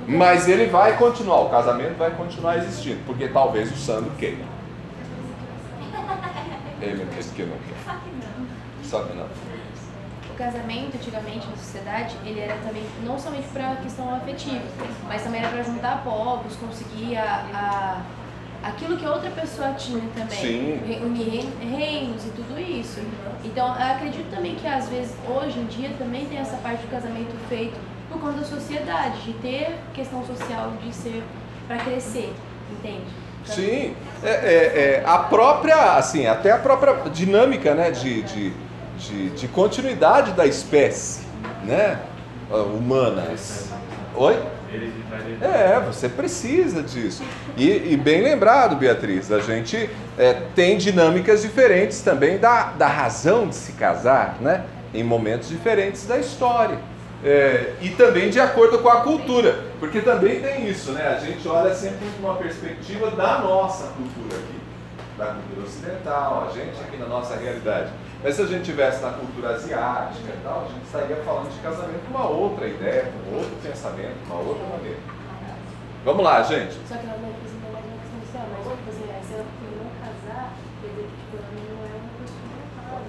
Mas ele vai continuar, o casamento vai continuar existindo, porque talvez o Sandro queira. Ele disse que não quer. Que não. O casamento, antigamente, na sociedade, ele era também, não somente para a questão afetiva, mas também era para juntar povos, conseguir a, a, aquilo que a outra pessoa tinha também. Unir rein- reinos e tudo isso. Então, eu acredito também que, às vezes, hoje em dia, também tem essa parte do casamento feito por conta da sociedade, de ter questão social, de ser para crescer, entende? Sim, é, é- é, a própria, assim, até a própria dinâmica, né, de, de, de, de continuidade da espécie, né, ah, humana. Oi? É, você precisa disso. E, e bem lembrado, Beatriz, a gente é, tem dinâmicas diferentes também da, da razão de se casar, né? Em momentos diferentes da história. É, e também de acordo com a cultura, porque também tem isso, né? A gente olha sempre com uma perspectiva da nossa cultura aqui, da cultura ocidental, a gente aqui na nossa realidade. Mas se a gente tivesse na cultura asiática e tal, a gente estaria falando de casamento com uma outra ideia, com outro pensamento, uma outra maneira. Vamos lá, gente. Só que ela não representa mais uma questão social, mas tipo assim, se ela não casar, quer dizer que tipo, ela não é uma pessoa casada.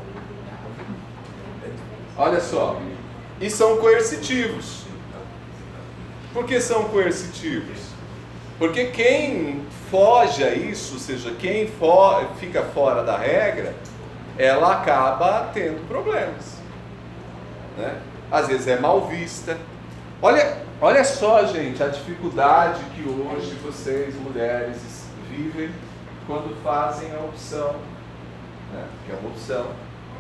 Olha só. E são coercitivos. Por que são coercitivos? Porque quem foge a isso, ou seja, quem fo- fica fora da regra, ela acaba tendo problemas. Né? Às vezes é mal vista. Olha, olha só, gente, a dificuldade que hoje vocês, mulheres, vivem quando fazem a opção, né? que é uma opção,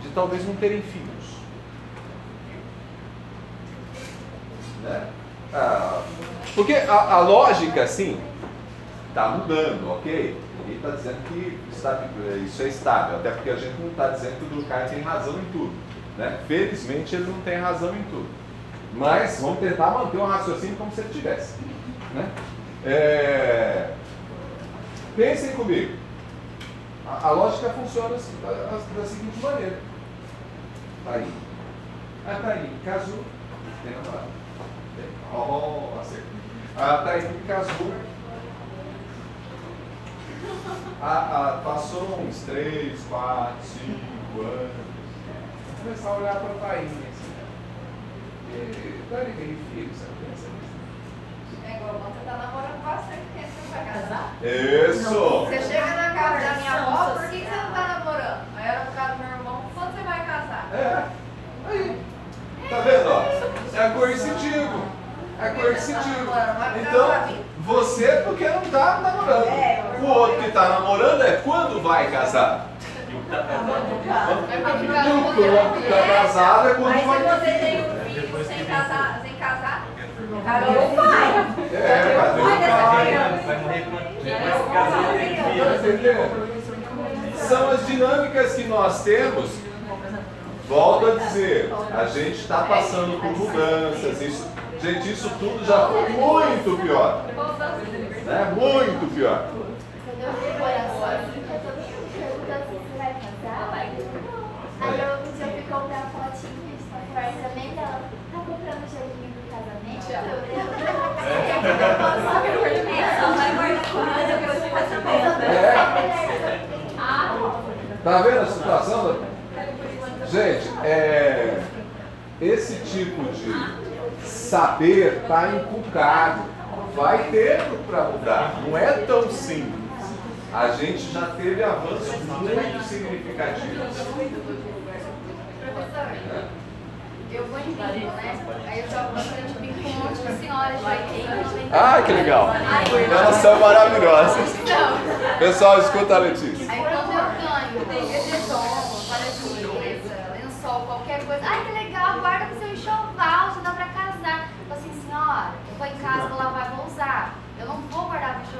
de talvez não terem filhos. Né? Ah, porque a, a lógica, assim, está mudando, ok? Ninguém está dizendo que está- isso é estável, até porque a gente não está dizendo que o Durkheim tem razão em tudo. Né? Felizmente ele não tem razão em tudo. Mas vamos tentar manter um raciocínio como se ele tivesse. Né? É, Pensem comigo. A, a lógica funciona assim, da, da seguinte maneira. Tá aí. Ah, tá aí. Casou. Tem namorado. Tem. Ó, acerto. Ah, tá aí. Casou. Ah, ah, passou uns 3, 4, 5 anos. Vou começar a olhar para a Tainha assim. E daí tem filho, sabe? Pensa nisso. É igual você tá namorando bastante tempo, você vai casar? Isso! Você chega na casa da minha avó, por que que você não tá namorando? Aí era por causa do meu irmão, quando você vai casar? É. Aí. Tá vendo, ó? É coercitivo. É coercitivo. Então, você porque não tá namorando. O outro que tá namorando é quando vai casar. E o que tá casado Vai ficar E o outro que tá casado é quando Mas vai se ter você tem um filho sem casar, sem casar, Cara, eu pai. É, vai vai morrer quando casar? São as dinâmicas que nós temos. Volto a dizer, a gente está passando por mudanças. Isso, gente, isso tudo já foi muito pior. Né? Muito pior. Um eu fui comprar de ela tá comprando do casamento? Tá vendo a situação? Gente, é, esse tipo de saber está inculcado. Vai ter para mudar. Não é tão simples. A gente já teve avanços muito significativos. Professor, eu vou em bingo, né? Aí eu jogo bastante bingo com um monte de senhoras já. Ah, que legal! Elas são maravilhosas. Pessoal, escuta a Letícia. Aí quando eu ganho, edredom, palha lençol, qualquer coisa. Ai, que legal, guarda pro seu enxoval, já dá pra casar. Eu falo assim, senhora, eu vou em casa, vou lavar, vou usar. Eu não vou guardar pro enxoval.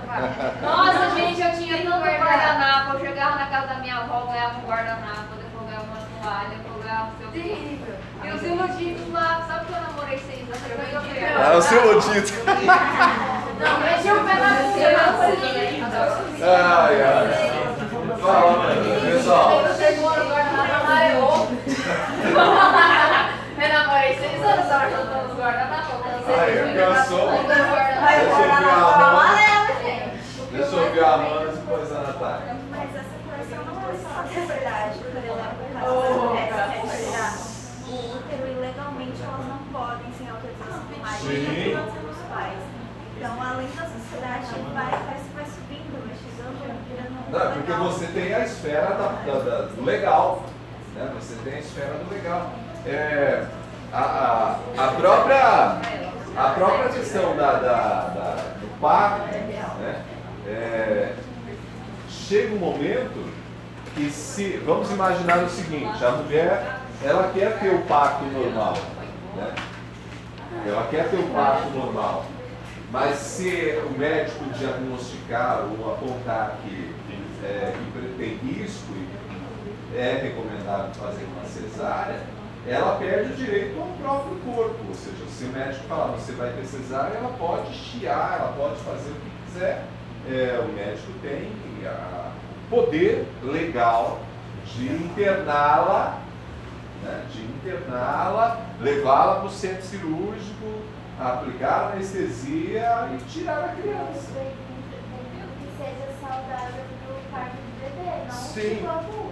Nossa, gente, eu tinha tanto guardanapo. Eu chegava na casa da minha avó, ganhava um guardanapo, depois ganhava uma toalha, depois ganhava o seu Terrível. E os iludidos lá, sabe que eu namorei seis anos? Eu vendia. Ah, o seu iludido. <laughs> Não, meti o pé na bunda. Ai, ai. Fala, pessoal. Eu chegou no guardanapo, amarelou. Eu namorei seis anos, tava jogando os guardanapos. Ai, eu cansou. Ai, Deixa eu ver a Amanda. Ver a Amanda e depois a Natália. Mas essa coisa não é só verdade, quando essa é verdade. O útero, ilegalmente, elas não podem, sem autorização do autorização dos pais. Então, além da sociedade, vai, vai, vai subindo, vai chegando, vai virando um Não, é porque você tem a esfera da, da- da- do legal. Né? Você tem a esfera do legal. É, a, a, a própria, a própria questão da, da- da- do parto, né? É, chega um momento que se. Vamos imaginar o seguinte, a mulher ela quer ter o parto normal. Né? Ela quer ter o parto normal. Mas se o médico diagnosticar ou apontar que, é, que tem risco e é recomendável fazer uma cesárea, ela perde o direito ao próprio corpo. Ou seja, se o médico falar você vai ter cesárea, ela pode chiar, ela pode fazer o que quiser. É, o médico tem o poder legal de interná-la, né, de interná-la, levá-la para o centro cirúrgico, aplicar anestesia e tirar a criança. Que seja saudável pro parto do bebê, não Sim. tipo né?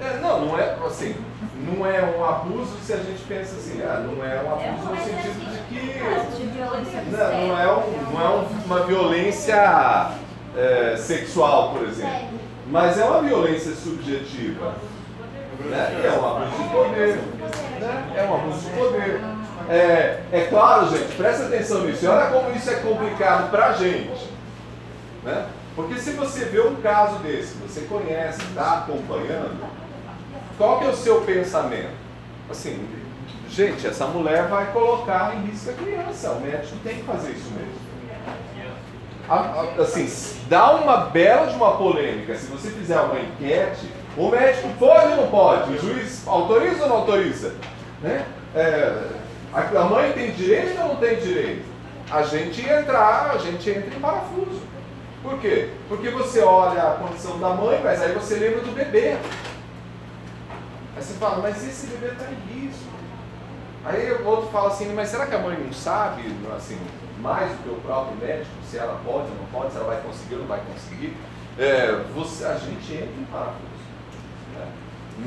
É, não, não é assim, não é um abuso se a gente pensa assim, ah, não é um abuso no sentido de que Casos de violência não, não é, um, não é um- uma violência é, sexual, por exemplo, mas é uma violência subjetiva. Né? É um abuso de poder. Né? É um abuso de poder. É, é claro, gente, presta atenção nisso. E olha como isso é complicado pra gente. Né? Porque se você vê um caso desse, você conhece, está acompanhando, qual que é o seu pensamento? Assim, gente, essa mulher vai colocar em risco a criança. O médico tem que fazer isso mesmo. Assim, dá uma bela de uma polêmica. Se você fizer uma enquete, o médico pode ou não pode? O juiz autoriza ou não autoriza? Né? É, a mãe tem direito ou não tem direito? A gente entrar, a gente entra em parafuso. Por quê? Porque você olha a condição da mãe, mas aí você lembra do bebê. Aí você fala, mas esse bebê está em risco. Aí o outro fala assim, mas será que a mãe não sabe, assim, mais do que o próprio médico, se ela pode ou não pode, se ela vai conseguir ou não vai conseguir? É, você, a gente entra em parafuso. né?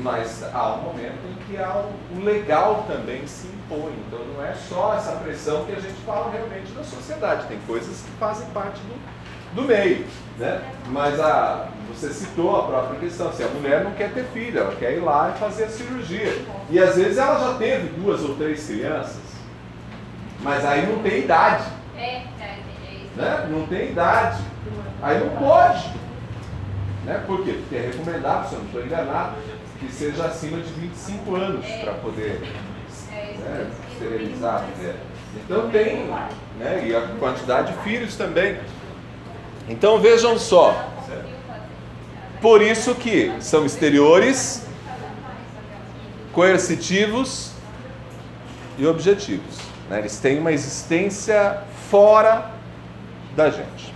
Mas há um momento em que há o, legal também se impõe. Então não é só essa pressão que a gente fala realmente da sociedade. Tem coisas que fazem parte do, do meio. Né? Mas a, você citou a própria questão, se a mulher não quer ter filho, ela quer ir lá e fazer a cirurgia. E às vezes ela já teve duas ou três crianças, mas aí não tem idade. É, é, é. Né? Não tem idade. Aí não pode. Né? Por quê? Porque é recomendável, se eu não estou enganado, que seja acima de 25 anos para poder É né, esterilizar mulher. Então tem, né? E a quantidade de filhos também. Então vejam só. Por isso que são exteriores, coercitivos e objetivos. né? Eles têm uma existência fora da gente.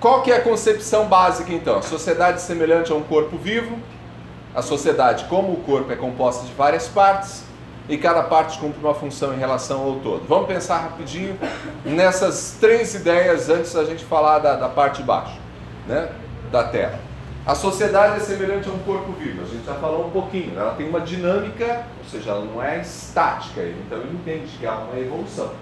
Qual que é a concepção básica então? Sociedade semelhante a um corpo vivo, a sociedade como o corpo é composta de várias partes, e cada parte cumpre uma função em relação ao todo. Vamos pensar rapidinho nessas três ideias antes da gente falar da, da parte de baixo né, da Terra. A sociedade é semelhante a um corpo vivo, a gente já falou um pouquinho, ela tem uma dinâmica, ou seja, ela não é estática, então ele entende que há uma evolução.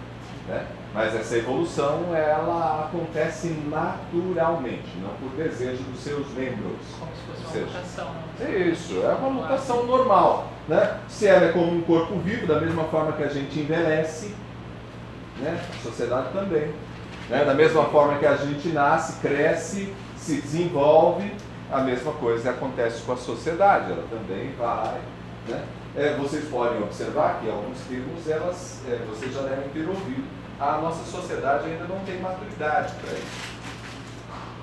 Né? Mas essa evolução ela acontece naturalmente, não por desejo dos seus membros. Como se fosse uma Seja. mutação. É isso, é uma mutação normal. Né? Se ela é como um corpo vivo, da mesma forma que a gente envelhece, né? a sociedade também. Né? Da mesma forma que a gente nasce, cresce, se desenvolve, a mesma coisa acontece com a sociedade, ela também vai. Né? É, vocês podem observar que alguns termos elas, é, vocês já devem ter ouvido. A nossa sociedade ainda não tem maturidade para isso.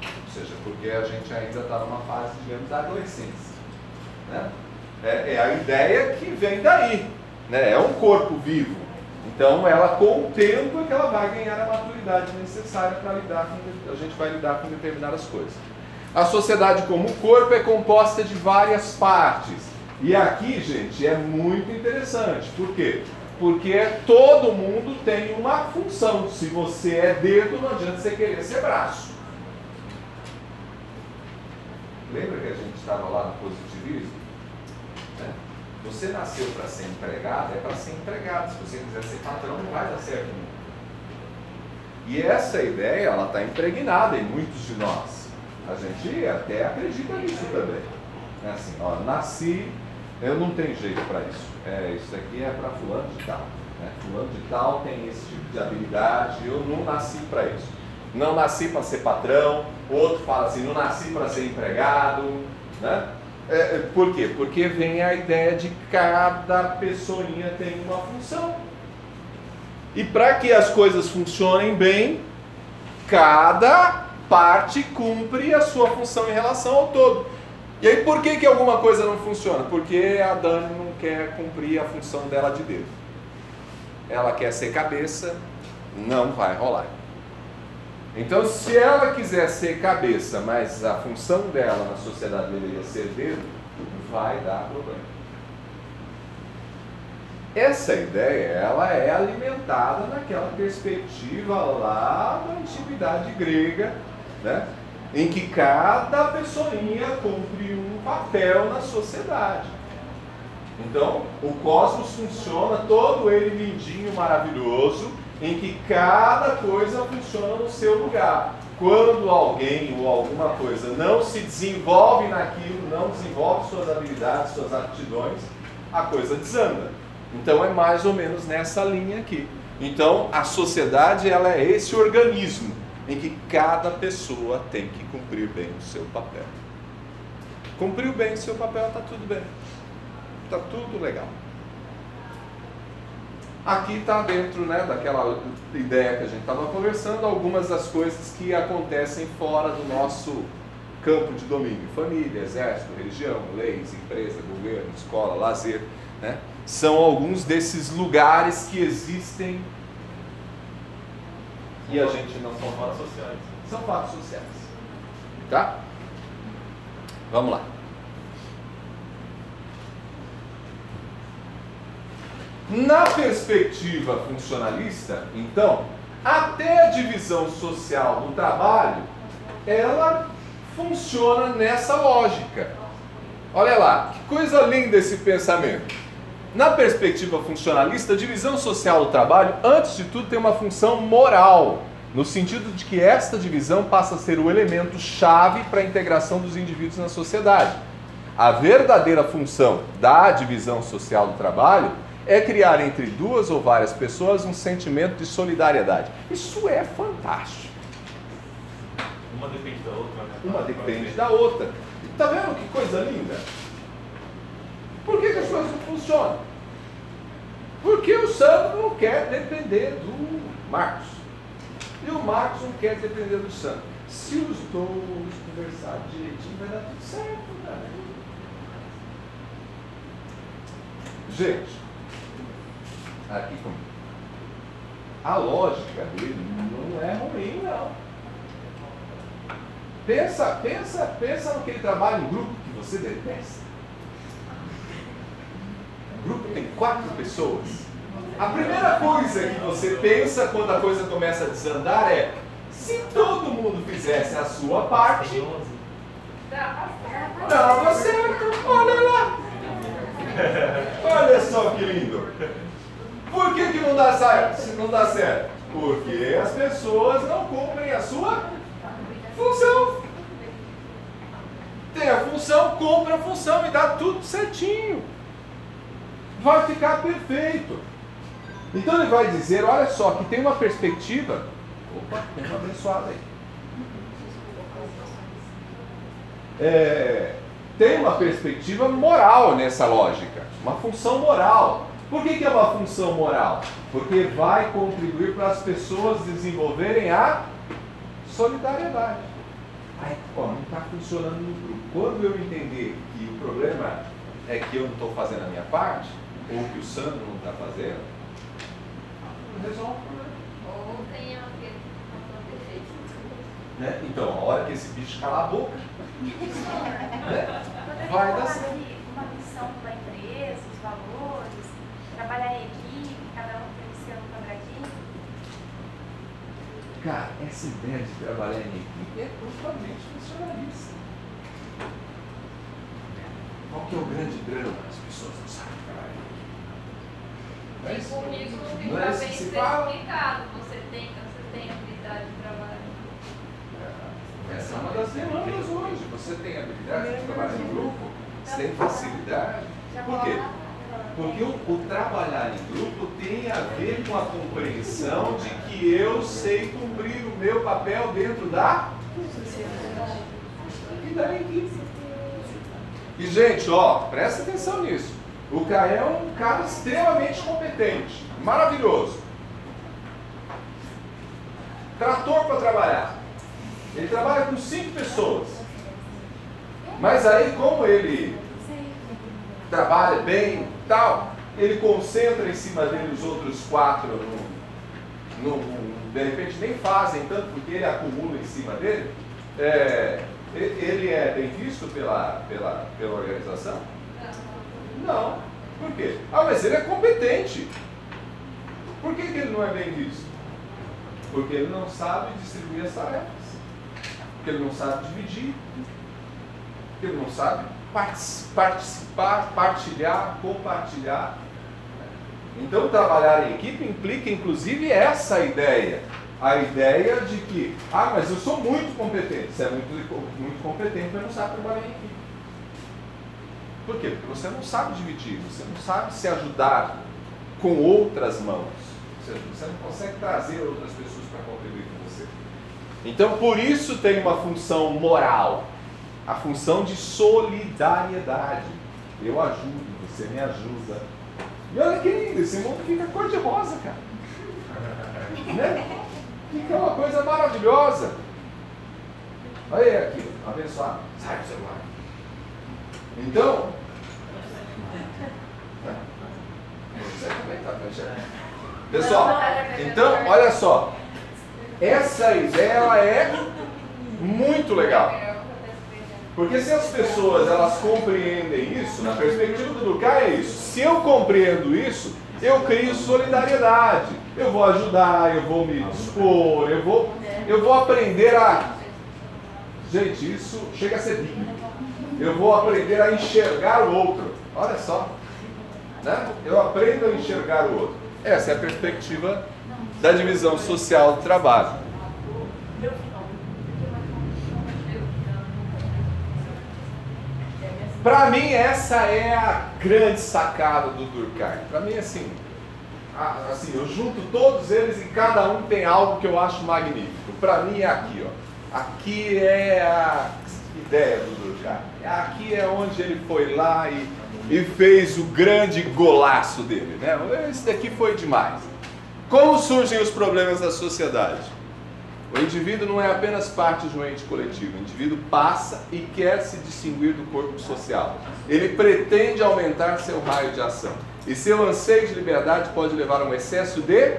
Ou seja, porque a gente ainda está numa fase, digamos, da adolescência. Né? É, é a ideia que vem daí. Né? É um corpo vivo. Então, ela com o tempo é que ela vai ganhar a maturidade necessária para lidar com, a gente vai lidar com determinadas coisas. A sociedade como corpo é composta de várias partes. E aqui, gente, é muito interessante. Por quê? Porque todo mundo tem uma função. Se você é dedo, não adianta você querer ser braço. Lembra que a gente estava lá no positivismo? Né? Você nasceu para ser empregado, é para ser empregado. Se você quiser ser patrão, não vai dar certo. E essa ideia, ela está impregnada em muitos de nós. A gente até acredita nisso também. É assim, ó, nasci, eu não tenho jeito para isso. É, isso aqui é para fulano de tal. Né? Fulano de tal tem esse tipo de habilidade, eu não nasci para isso. Não nasci para ser patrão, outro fala assim, não nasci para ser empregado. Né? É, é, por quê? Porque vem a ideia de cada pessoinha tem uma função. E para que as coisas funcionem bem, cada parte cumpre a sua função em relação ao todo. E aí por que, que alguma coisa não funciona? Porque a Dani não quer cumprir a função dela de dedo. Ela quer ser cabeça, não vai rolar. Então, se ela quiser ser cabeça, mas a função dela na sociedade deveria ser dedo, vai dar problema. Essa ideia, ela é alimentada naquela perspectiva lá da antiguidade grega, né? em que cada pessoinha cumpre um papel na sociedade. Então, o cosmos funciona todo ele lindinho, maravilhoso, em que cada coisa funciona no seu lugar. Quando alguém ou alguma coisa não se desenvolve naquilo, não desenvolve suas habilidades, suas aptidões, a coisa desanda. Então é mais ou menos nessa linha aqui. Então a sociedade ela é esse organismo em que cada pessoa tem que cumprir bem o seu papel. Cumpriu bem o seu papel, está tudo bem. Está tudo legal. Aqui está dentro né, daquela ideia que a gente estava conversando, algumas das coisas que acontecem fora do nosso campo de domínio. Família, exército, religião, leis, empresa, governo, escola, lazer. Né? São alguns desses lugares que existem e a gente não São fatos sociais. são fatos sociais. Tá? Vamos lá. Na perspectiva funcionalista, então, até a divisão social do trabalho, ela funciona nessa lógica. Olha lá, que coisa linda esse pensamento. Na perspectiva funcionalista, a divisão social do trabalho, antes de tudo, tem uma função moral, no sentido de que esta divisão passa a ser o elemento chave para a integração dos indivíduos na sociedade. A verdadeira função da divisão social do trabalho é criar entre duas ou várias pessoas um sentimento de solidariedade. Isso é fantástico. Uma depende da outra, né? Uma depende da outra. Tá vendo que coisa linda? Por que, que as coisas não funcionam? Porque o Sandro não quer depender do Marcos. E o Marcos não quer depender do Sandro. Se os dois conversarem direitinho, vai dar tudo certo, né? Gente, aqui comigo. A lógica dele não é ruim, não. Pensa, pensa, pensa naquele trabalho em grupo que você detesta. O grupo tem quatro pessoas. A primeira coisa que você pensa quando a coisa começa a desandar é: se todo mundo fizesse a sua parte, dava certo. Olha lá. Olha só que lindo. Por que, que não dá certo? Não dá certo? Porque as pessoas não cumprem a sua função. Tem a função, cumpre a função e dá tudo certinho. Vai ficar perfeito. Então ele vai dizer, olha só, que tem uma perspectiva. Opa, tem uma abençoada aí. É, tem uma perspectiva moral nessa lógica, uma função moral. Por que, que é uma função moral? Porque vai contribuir para as pessoas desenvolverem a solidariedade. Aí, ó, não está funcionando no grupo. Quando eu entender que o problema é que eu não estou fazendo a minha parte, ou que o Sandro não está fazendo, resolve o problema. Ou tem a ver Né? Então, a hora que esse bicho calar a boca, né? vai dar certo. Uma missão da empresa, os valores, trabalhar em equipe, cada um tem o seu quadradinho. Cara, essa ideia de trabalhar em equipe é totalmente funcionalista. Qual que é o grande drama? As pessoas não sabem trabalhar em equipe. Não é E isso? comigo Não fica é bem especificado. Você tem, você tem habilidade de trabalho. Essa é uma das demandas hoje. Você tem habilidade de trabalhar em grupo? Você tem facilidade? Por quê? Porque o, o trabalhar em grupo tem a ver com a compreensão de que eu sei cumprir o meu papel dentro da e da equipe. E gente, ó, presta atenção nisso. O Caio é um cara extremamente competente, maravilhoso. Trator para trabalhar. Ele trabalha com cinco pessoas. Mas aí, como ele trabalha bem tal, ele concentra em cima dele os outros quatro, no, no- de repente nem fazem tanto, porque ele acumula em cima dele. É, ele é bem visto pela, pela, pela organização? Não. Por quê? Ah, mas ele é competente. Por que, que ele não é bem visto? Porque ele não sabe distribuir as tarefas. Porque ele não sabe dividir. Porque ele não sabe partic- participar, partilhar, compartilhar. Então, trabalhar em equipe implica, inclusive, essa ideia. A ideia de que, ah, mas eu sou muito competente. Você é muito, muito competente, mas não sabe trabalhar em equipe. Por quê? Porque você não sabe dividir, você não sabe se ajudar com outras mãos. Ou seja, você não consegue trazer outras pessoas para contribuir com você. Então, por isso tem uma função moral, a função de solidariedade. Eu ajudo, você me ajuda. E olha que lindo, esse mundo fica cor-de-rosa, cara. <laughs> Né? Fica uma coisa maravilhosa. Olha aqui, abençoado. Sai do celular. Então, você também está mexendo. Pessoal, então, olha só. Essa ideia ela é muito legal. Porque se as pessoas elas compreendem isso, na perspectiva do Dukai é isso. Se eu compreendo isso, eu crio solidariedade. Eu vou ajudar, eu vou me dispor, eu vou, eu vou aprender a. Gente, isso chega a ser bíblico. Eu vou aprender a enxergar o outro. Olha só. Né? Eu aprendo a enxergar o outro. Essa é a perspectiva da divisão social do trabalho. Para mim, essa é a grande sacada do Durkheim. Para mim, assim, assim, eu junto todos eles e cada um tem algo que eu acho magnífico. Para mim é aqui, ó. Aqui é a ideia do Durkheim. Aqui é onde ele foi lá e, e fez o grande golaço dele, né? Esse daqui foi demais. Como surgem os problemas da sociedade? O indivíduo não é apenas parte de um ente coletivo, o indivíduo passa e quer se distinguir do corpo social. Ele pretende aumentar seu raio de ação. E seu anseio de liberdade pode levar a um excesso de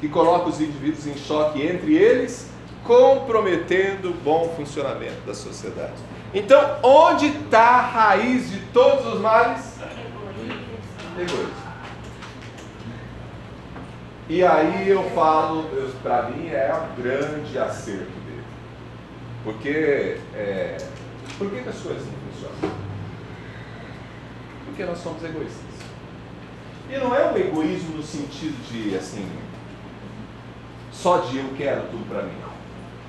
que coloca os indivíduos em choque entre eles, comprometendo o bom funcionamento da sociedade. Então, onde está a raiz de todos os males? Egoísmo. E aí eu falo, para mim é o grande acerto dele. Porque, é, por que, que as coisas não funcionam? Porque nós somos egoístas. E não é um egoísmo no sentido de, assim, só de eu quero tudo para mim.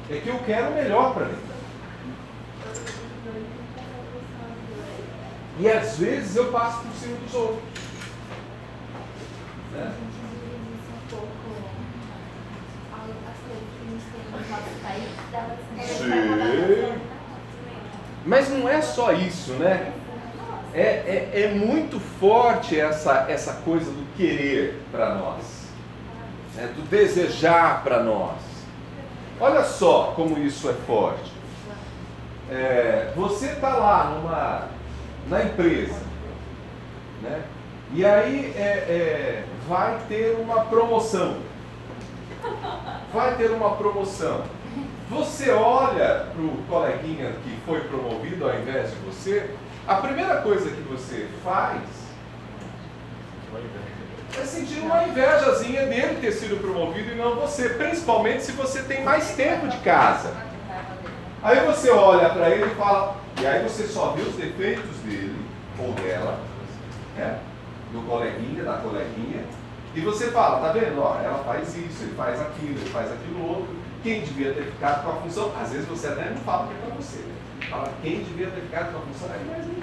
É que eu quero o melhor para mim. E às vezes eu passo por cima dos outros. Né? Sim. Mas não é só isso, né? É, é, é muito forte essa, essa coisa do querer para nós, né? do desejar para nós. Olha só como isso é forte. É, você está lá numa, na empresa, né? e aí é, é, vai ter uma promoção. Vai ter uma promoção. Você olha para o coleguinha que foi promovido ao invés de você, a primeira coisa que você faz é sentir uma invejazinha dele ter sido promovido e não você, principalmente se você tem mais tempo de casa. Aí você olha para ele e fala, e aí você só vê os defeitos dele ou dela, né? do coleguinha, da coleguinha, e você fala, tá vendo? Ó, ela faz isso, ele faz aquilo, ele faz aquilo outro. Quem devia ter ficado com a função, às vezes você até não fala que é para você, né? Fala, quem devia ter ficado com a função é mais. Você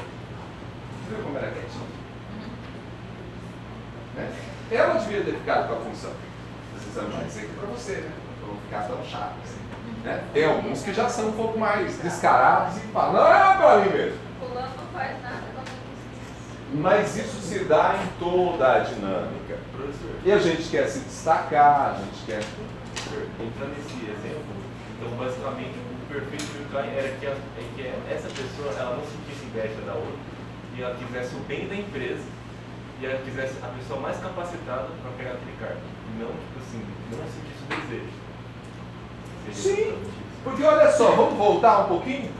viu como era quietinho? Né? Ela devia ter ficado com a função. Você não vai dizer que é para você, né? Para não ficar tão chato assim. Né? Tem alguns que já são um pouco mais descarados e falam, não, é para mim mesmo. Fulano não faz nada, Mas isso se dá em toda a dinâmica. E a gente quer se destacar, a gente quer. Entrando nesse exemplo, então basicamente o perfeito do Cain era que, a, é que essa pessoa ela não sentisse inveja da outra e ela quisesse o bem da empresa e ela quisesse a pessoa mais capacitada para pegar aquele cargo. E não, tipo assim, não sentisse o desejo. Seria Sim, porque olha só, vamos voltar um pouquinho?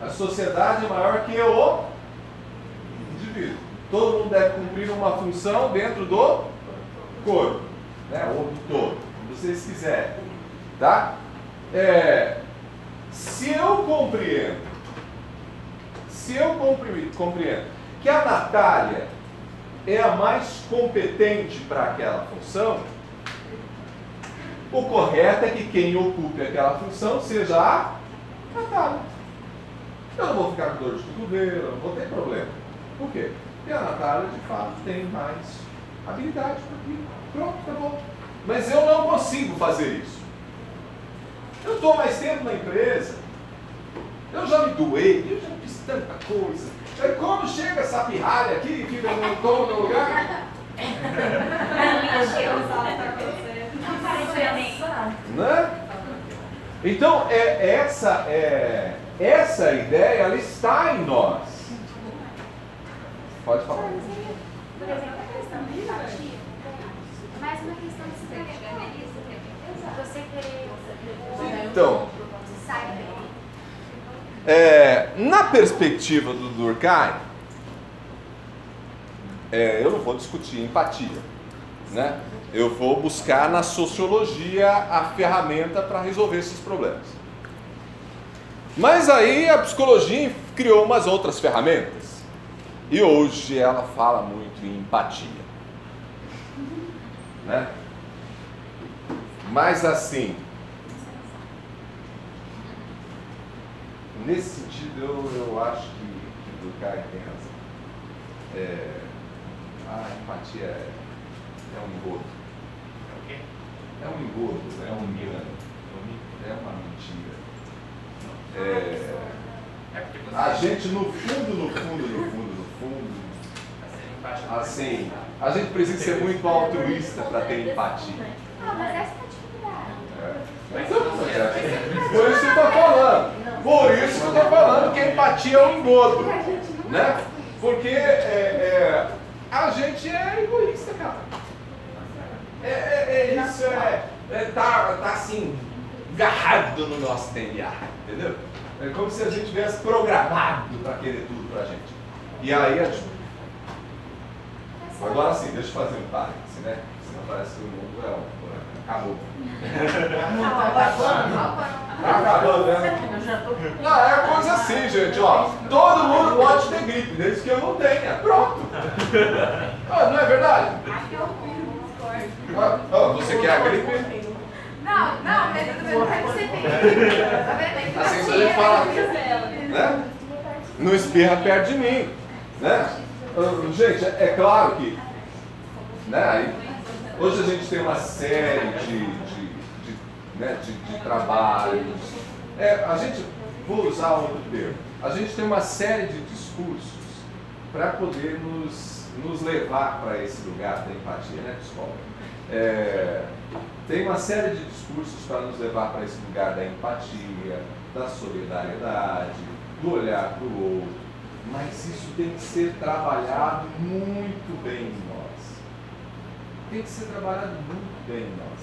A sociedade é maior que o indivíduo. Todo mundo deve cumprir uma função dentro do corpo, né? ou do todo, como vocês quiserem. Tá? É, se eu compreendo, se eu compre- compreendo que a Natália é a mais competente para aquela função, o correto é que quem ocupe aquela função seja a Natália. Eu não vou ficar com dor de cotovelo, não vou ter problema. Por quê? Porque a Natália, de fato, tem mais habilidade para aquilo. Pronto, acabou. Mas eu não consigo fazer isso. Eu estou mais tempo na empresa. Eu já me doei, eu já fiz tanta coisa. Aí quando chega essa pirralha aqui, que estou no lugar, né? Então, é, essa, é, essa ideia, ela está em nós. Pode falar. Por exemplo, a questão de empatia, mais uma questão de se. Você querer. Então. É, na perspectiva do Durkheim, é, eu não vou discutir empatia, né? Eu vou buscar na sociologia a ferramenta para resolver esses problemas. Mas aí a psicologia criou umas outras ferramentas. E hoje ela fala muito em empatia. Né? Mas assim, Nesse sentido, eu, eu acho que, que o Durkheim tem razão. É, a empatia é, é um engodo. O quê? É um engodo, é um engano, é uma mentira. É, É a gente, no fundo, no fundo, no fundo, no fundo, assim, a gente precisa ser muito altruísta para ter empatia. Ah, mas essa é a dificuldade. Então, é, Por isso que eu estou falando. Por isso que eu estou falando que a empatia é um engodo. Né? Porque é, é, a gente é egoísta, cara. É, é- é isso, é, é tá, tá assim, garrado no nosso DNA, entendeu? É como se a gente tivesse programado para querer tudo pra gente. E aí a gente Agora sim, deixa eu fazer um parêntese, né? Senão parece que o mundo é um. Acabou. Tá acabando, né? Não, é coisa assim, gente, ó. Todo mundo pode ter gripe, desde que eu não tenha. Pronto. Ah, não é verdade? Ah, ah, você quer a gripe? Não, não, mas eu também não quero que você tenha. Tá vendo? Assim gente fala, né? Não espirra perto de mim, né? Ah, Gente, é claro que, né? Hoje a gente tem uma série de, né, de, de trabalhos. É, a gente, vou usar outro termo, a gente tem uma série de discursos para poder nos, nos levar para esse lugar da empatia, né, psicólogo? É, tem uma série de discursos para nos levar para esse lugar da empatia, da solidariedade, do olhar para o outro, mas isso tem que ser trabalhado muito bem em nós tem que ser trabalhado muito bem em nós.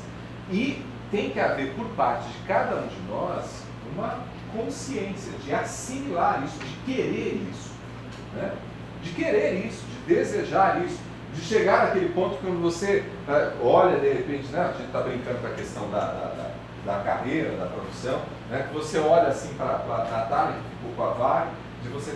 E tem que haver por parte de cada um de nós uma consciência de assimilar isso, de querer isso. Né? De querer isso, de desejar isso, de chegar naquele ponto que quando você né, olha de repente, né, a gente está brincando com a questão da, da, da, da carreira, da profissão, né, que você olha assim para a Natália, que ficou com a vaga, de você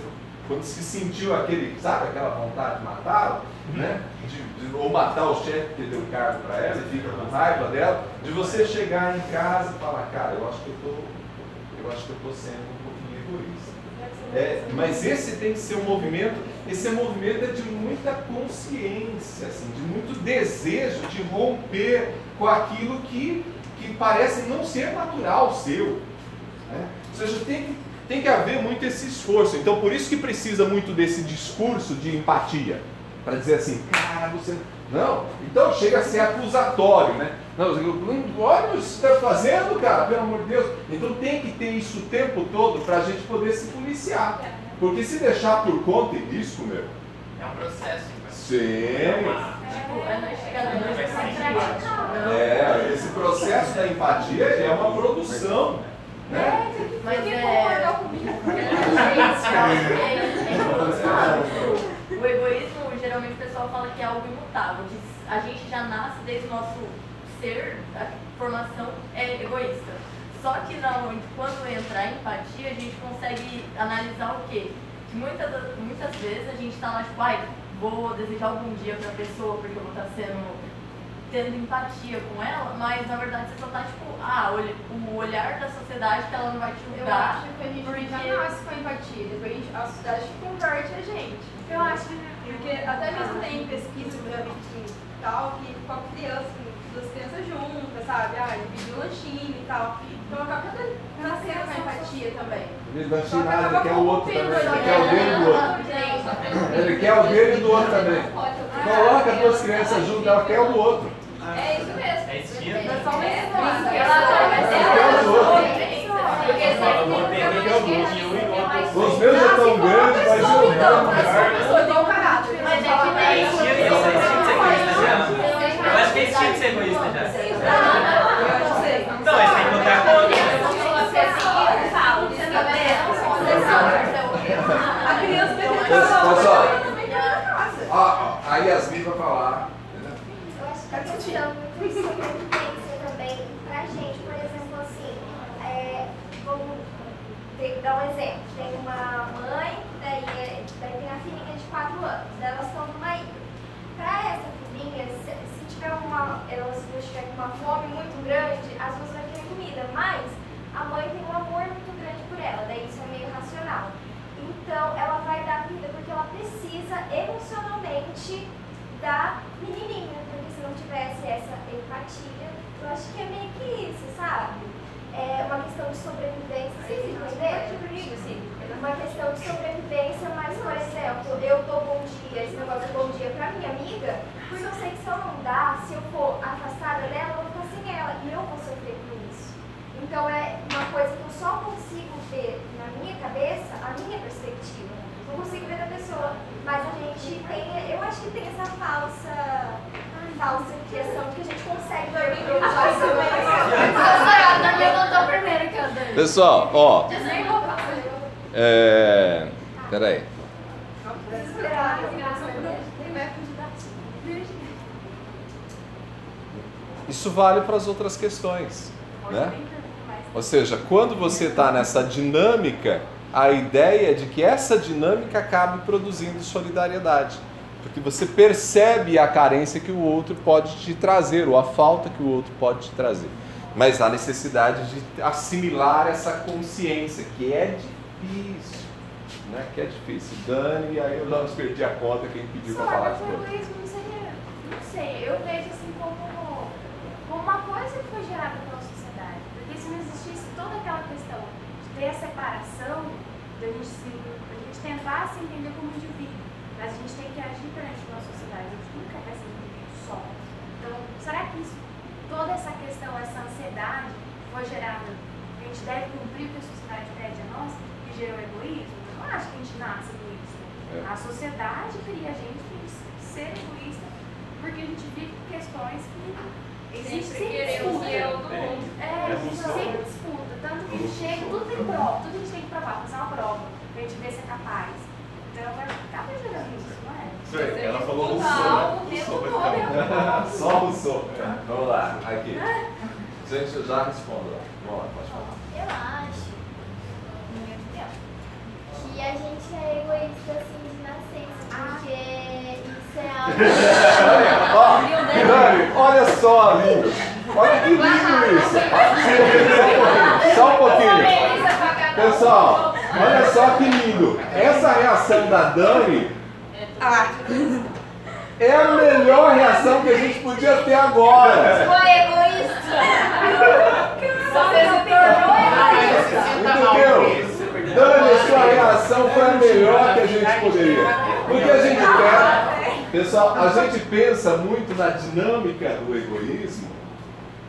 quando se sentiu aquele, sabe, aquela vontade de matá-la, né? De, de, ou matar o chefe que deu cargo para ela e fica com raiva dela, de você chegar em casa e falar, cara, eu acho que eu tô, eu acho que eu tô sendo um pouquinho egoísta. É, mas esse tem que ser um movimento, esse movimento é de muita consciência, assim, de muito desejo de romper com aquilo que, que parece não ser natural seu. Né? Ou seja, tem que tem que haver muito esse esforço. Então, por isso que precisa muito desse discurso de empatia. Para dizer assim, cara, você. Não, então chega a ser acusatório, né? Não, olha o que você está fazendo, cara, pelo amor de Deus. Então tem que ter isso o tempo todo para a gente poder se policiar. Porque se deixar por conta e risco, meu. É um processo. Sim. É uma... É, esse processo da empatia é uma produção. Né? Mas é. <laughs> O egoísmo, geralmente o pessoal fala que é algo imutável, que a gente já nasce desde o nosso ser, a formação é egoísta. Só que não, quando entra a empatia, a gente consegue analisar o quê? Que muitas, muitas vezes a gente está lá, tipo, ai, vou desejar algum dia para a pessoa porque eu vou estar tá sendo tendo empatia com ela, mas na verdade você só tá tipo, ah, o olhar da sociedade que ela não vai te julgar. Eu acho que a gente porque... já nasce com empatia, depois a, gente, a sociedade que converte a gente. Eu acho, porque até mesmo tem pesquisa que eu já vi que tal, que com a criança, duas crianças juntas, sabe? Ah, dividir o lanchinho e tal. Então acaba nascendo com a empatia também. Ele lanchinho nada, ele quer o outro também. Ele quer o dele do outro. Ele quer o dele do outro também. Coloca duas crianças juntas, ela quer o do outro. É isso mesmo. É instinto. É só uma Ela quer o do outro. Os meus já estão grandes, mas eu não. Mas é que É nem instinto, é instinto ser egoísta já. Eu acho que é instinto ser egoísta já. Então, esse tem que contar com outro. A criança deve Pessoal, a, a Yasmin vai falar. Eu acho que a questão muito experiência também pra gente, por exemplo, assim, é, vamos ter- dar um exemplo. Tem uma mãe, daí, é- daí tem a filhinha de 4 anos, elas estão numa ilha. Pra essa filhinha, se, se tiver uma, elas duas tiverem uma fome muito grande, as duas vão querer comida, mas a mãe tem um amor muito grande por ela, daí isso é meio racional. Então, ela vai dar comida porque ela precisa emocionalmente da menininha, porque se não tivesse essa empatia, eu acho que é meio que isso, sabe? É uma questão de sobrevivência, vocês entenderam? Sim. Uma questão de sobrevivência, mas, por exemplo, eu dia, esse negócio de bom dia pra minha amiga, porque eu sei que se eu não dar, se eu for afastada dela, eu vou ficar sem ela, e eu vou sofrer por isso. Então é uma coisa que eu só consigo ver na minha cabeça, a minha perspectiva. Não consigo ver da pessoa. Mas a gente tem, eu acho que tem essa falsa, falsa criação de que a gente consegue ver outros A Dani levantou primeiro que. Pessoal, ó. É. Peraí. Isso vale para as outras questões, né? Ou seja, quando você está nessa dinâmica, a ideia é de que essa dinâmica acabe produzindo solidariedade. Porque você percebe a carência que o outro pode te trazer, ou a falta que o outro pode te trazer. Mas há necessidade de assimilar essa consciência, que é difícil. Né? Que é difícil. Dani, e aí eu não perdi a conta quem pediu para falar. Mas o egoísmo não seria, não sei, eu vejo assim como, como uma coisa que foi gerada pela sociedade. Porque se não existisse toda aquela questão de ter a separação, de a gente, se, gente tentar se entender como indivíduo, mas a gente tem que agir perante uma sociedade, a gente nunca vai ser indivíduo só. Então, será que isso, toda essa questão, essa ansiedade foi gerada, a gente deve cumprir o que a sociedade pede a nós, que gerou egoísmo? Eu não acho que a gente nasce egoísta. É. A sociedade cria a gente para ser egoísta, porque a gente vive questões que existem o que é outro. É, a gente sempre disputa, tanto que a gente chega, tudo tem prova, tudo a gente tem que provar, fazer uma prova, pra gente ver se é capaz. Então, vai acaba gerando isso, não é? Isso aí, ela falou Rousseau, né? Rousseau. <laughs> Só o som. Vamos lá, aqui. Gente, eu já respondo. lá. Vamos lá, pode falar. Eu acho, que a gente é egoísta assim de nascença, porque isso é <laughs> algo. Dani, olha só, lindo. Olha que lindo isso. Só um pouquinho. Pessoal, olha só que lindo. Essa reação da Dani é a melhor reação que a gente podia ter agora. Foi egoísta. Você se tornou egoísta. Entendeu? Dani, a sua reação foi a melhor que a gente poderia. Porque a gente quer, pessoal, a gente pensa muito na dinâmica do egoísmo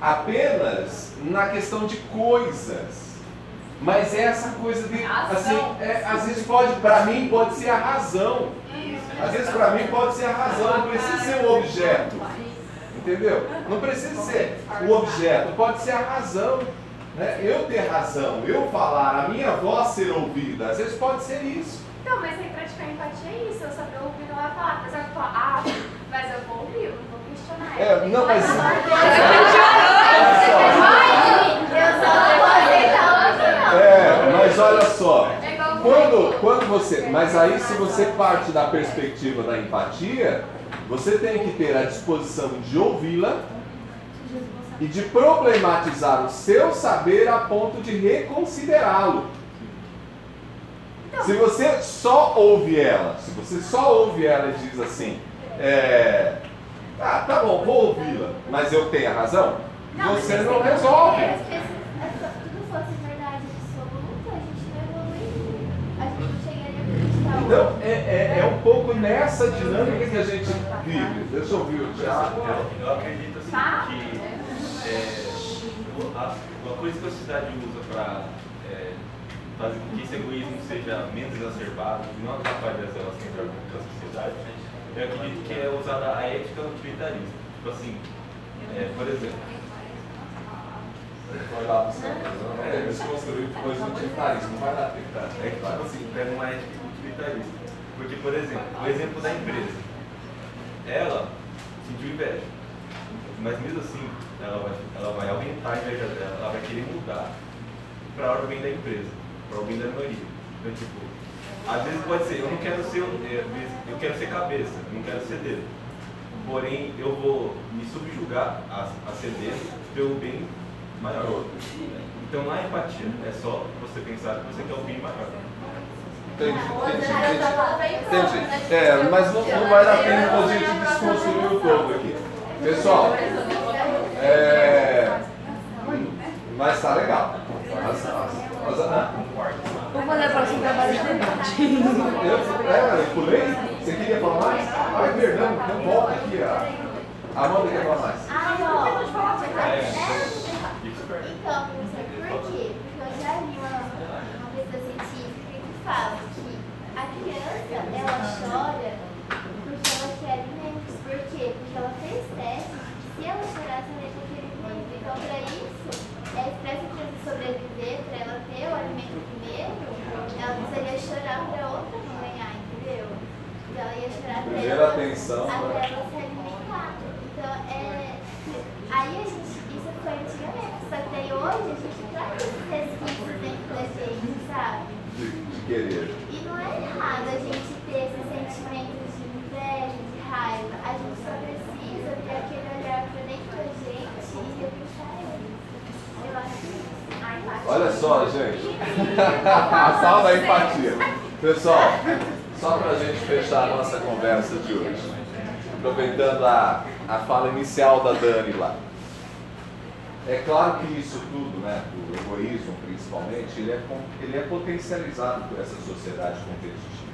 apenas na questão de coisas. Mas é essa coisa de, assim, é, às vezes pode, para mim, pode ser a razão. Às vezes para mim pode ser a razão, não precisa ser o objeto. Entendeu? Não precisa ser o objeto, pode ser a razão. Né? Eu ter razão, eu falar, a minha voz ser ouvida, às vezes pode ser isso. Então, mas aí praticar empatia é isso, eu saber ouvir não vai falar, apesar de falar, ah, mas eu vou ouvir, eu não vou questionar. É, não, mas. Eu só não vou aceitar uma opinião. É, mas olha só. É igual Quando, quando você. Mas aí, se você parte da perspectiva da empatia, você tem que ter a disposição de ouvi-la e de problematizar o seu saber a ponto de reconsiderá-lo. Se você só ouve ela, se você só ouve ela e diz assim, é, ah, tá bom, vou ouvi-la, mas eu tenho a razão, você não resolve. Se tudo fosse verdade absoluta, a gente não evoluiria. A gente não chegaria a acreditar Então, é, é, é um pouco nessa dinâmica que a gente vive. Deixa eu ouvir o Thiago. Eu, eu acredito assim Tá. que é, uma coisa que a sociedade usa para fazer com que esse egoísmo seja menos exacerbado e não atrapalhe as relações da sociedade, eu acredito que é usada a ética utilitarista. Tipo assim, é, por exemplo, Foi lá tem desconstruir coisa utilitarismo, não vai dar tempo. tá? É que, tipo assim, pega uma ética utilitarista. Porque, por exemplo, o exemplo da empresa. Ela sentiu inveja. Mas mesmo assim, ela vai, ela vai aumentar a inveja dela, ela vai querer mudar para o bem da empresa, para o bem da maioria. Então, tipo, às vezes pode ser, eu não quero ser, é, eu quero ser cabeça, eu não quero ser dedo. Porém, eu vou me subjugar a, a ceder pelo bem maior. Então, não é empatia, é só você pensar que você quer o bem maior. Entendi, entendi, entendi. Entendi. É, mas não, não vai dar tempo a gente desconstruir o todo aqui. Pessoal, é. Mas tá legal. Mas, mas, Vamos fazer a próxima trabalho de debate. eu, é, eu pulei? Você queria falar mais? Ai, perdão, então volta aqui. A Amanda quer falar mais. Ah, não. É, É. Então, professor, por quê? Porque eu já li uma, uma pesquisa científica que fala que a criança, ela chora porque ela quer alimentos. Por quê? Porque ela fez testes de que se ela chorasse, ela ia ter aquele alimento. Então, para isso, é, para essa criança sobreviver, para ela ter o alimento primeiro, ela precisaria chorar para outra não ganhar, entendeu? Então, ela ia chorar até Primeira ela, atenção, até né? ela se alimentar. hoje a gente traz esses resquícios dentro da gente, sabe? De, de querer. E não é errado a gente ter esses sentimentos de inveja, de raiva. A gente só precisa ter aquele olhar pra dentro da gente e repuxar ele. Eu acho que a empatia. Olha só, gente. <laughs> A sala da empatia. Pessoal, só para a gente fechar a nossa conversa de hoje, aproveitando a, a fala inicial da Dani lá. É claro que isso tudo, né, do egoísmo principalmente, ele é, ele é potencializado por essa sociedade competitiva.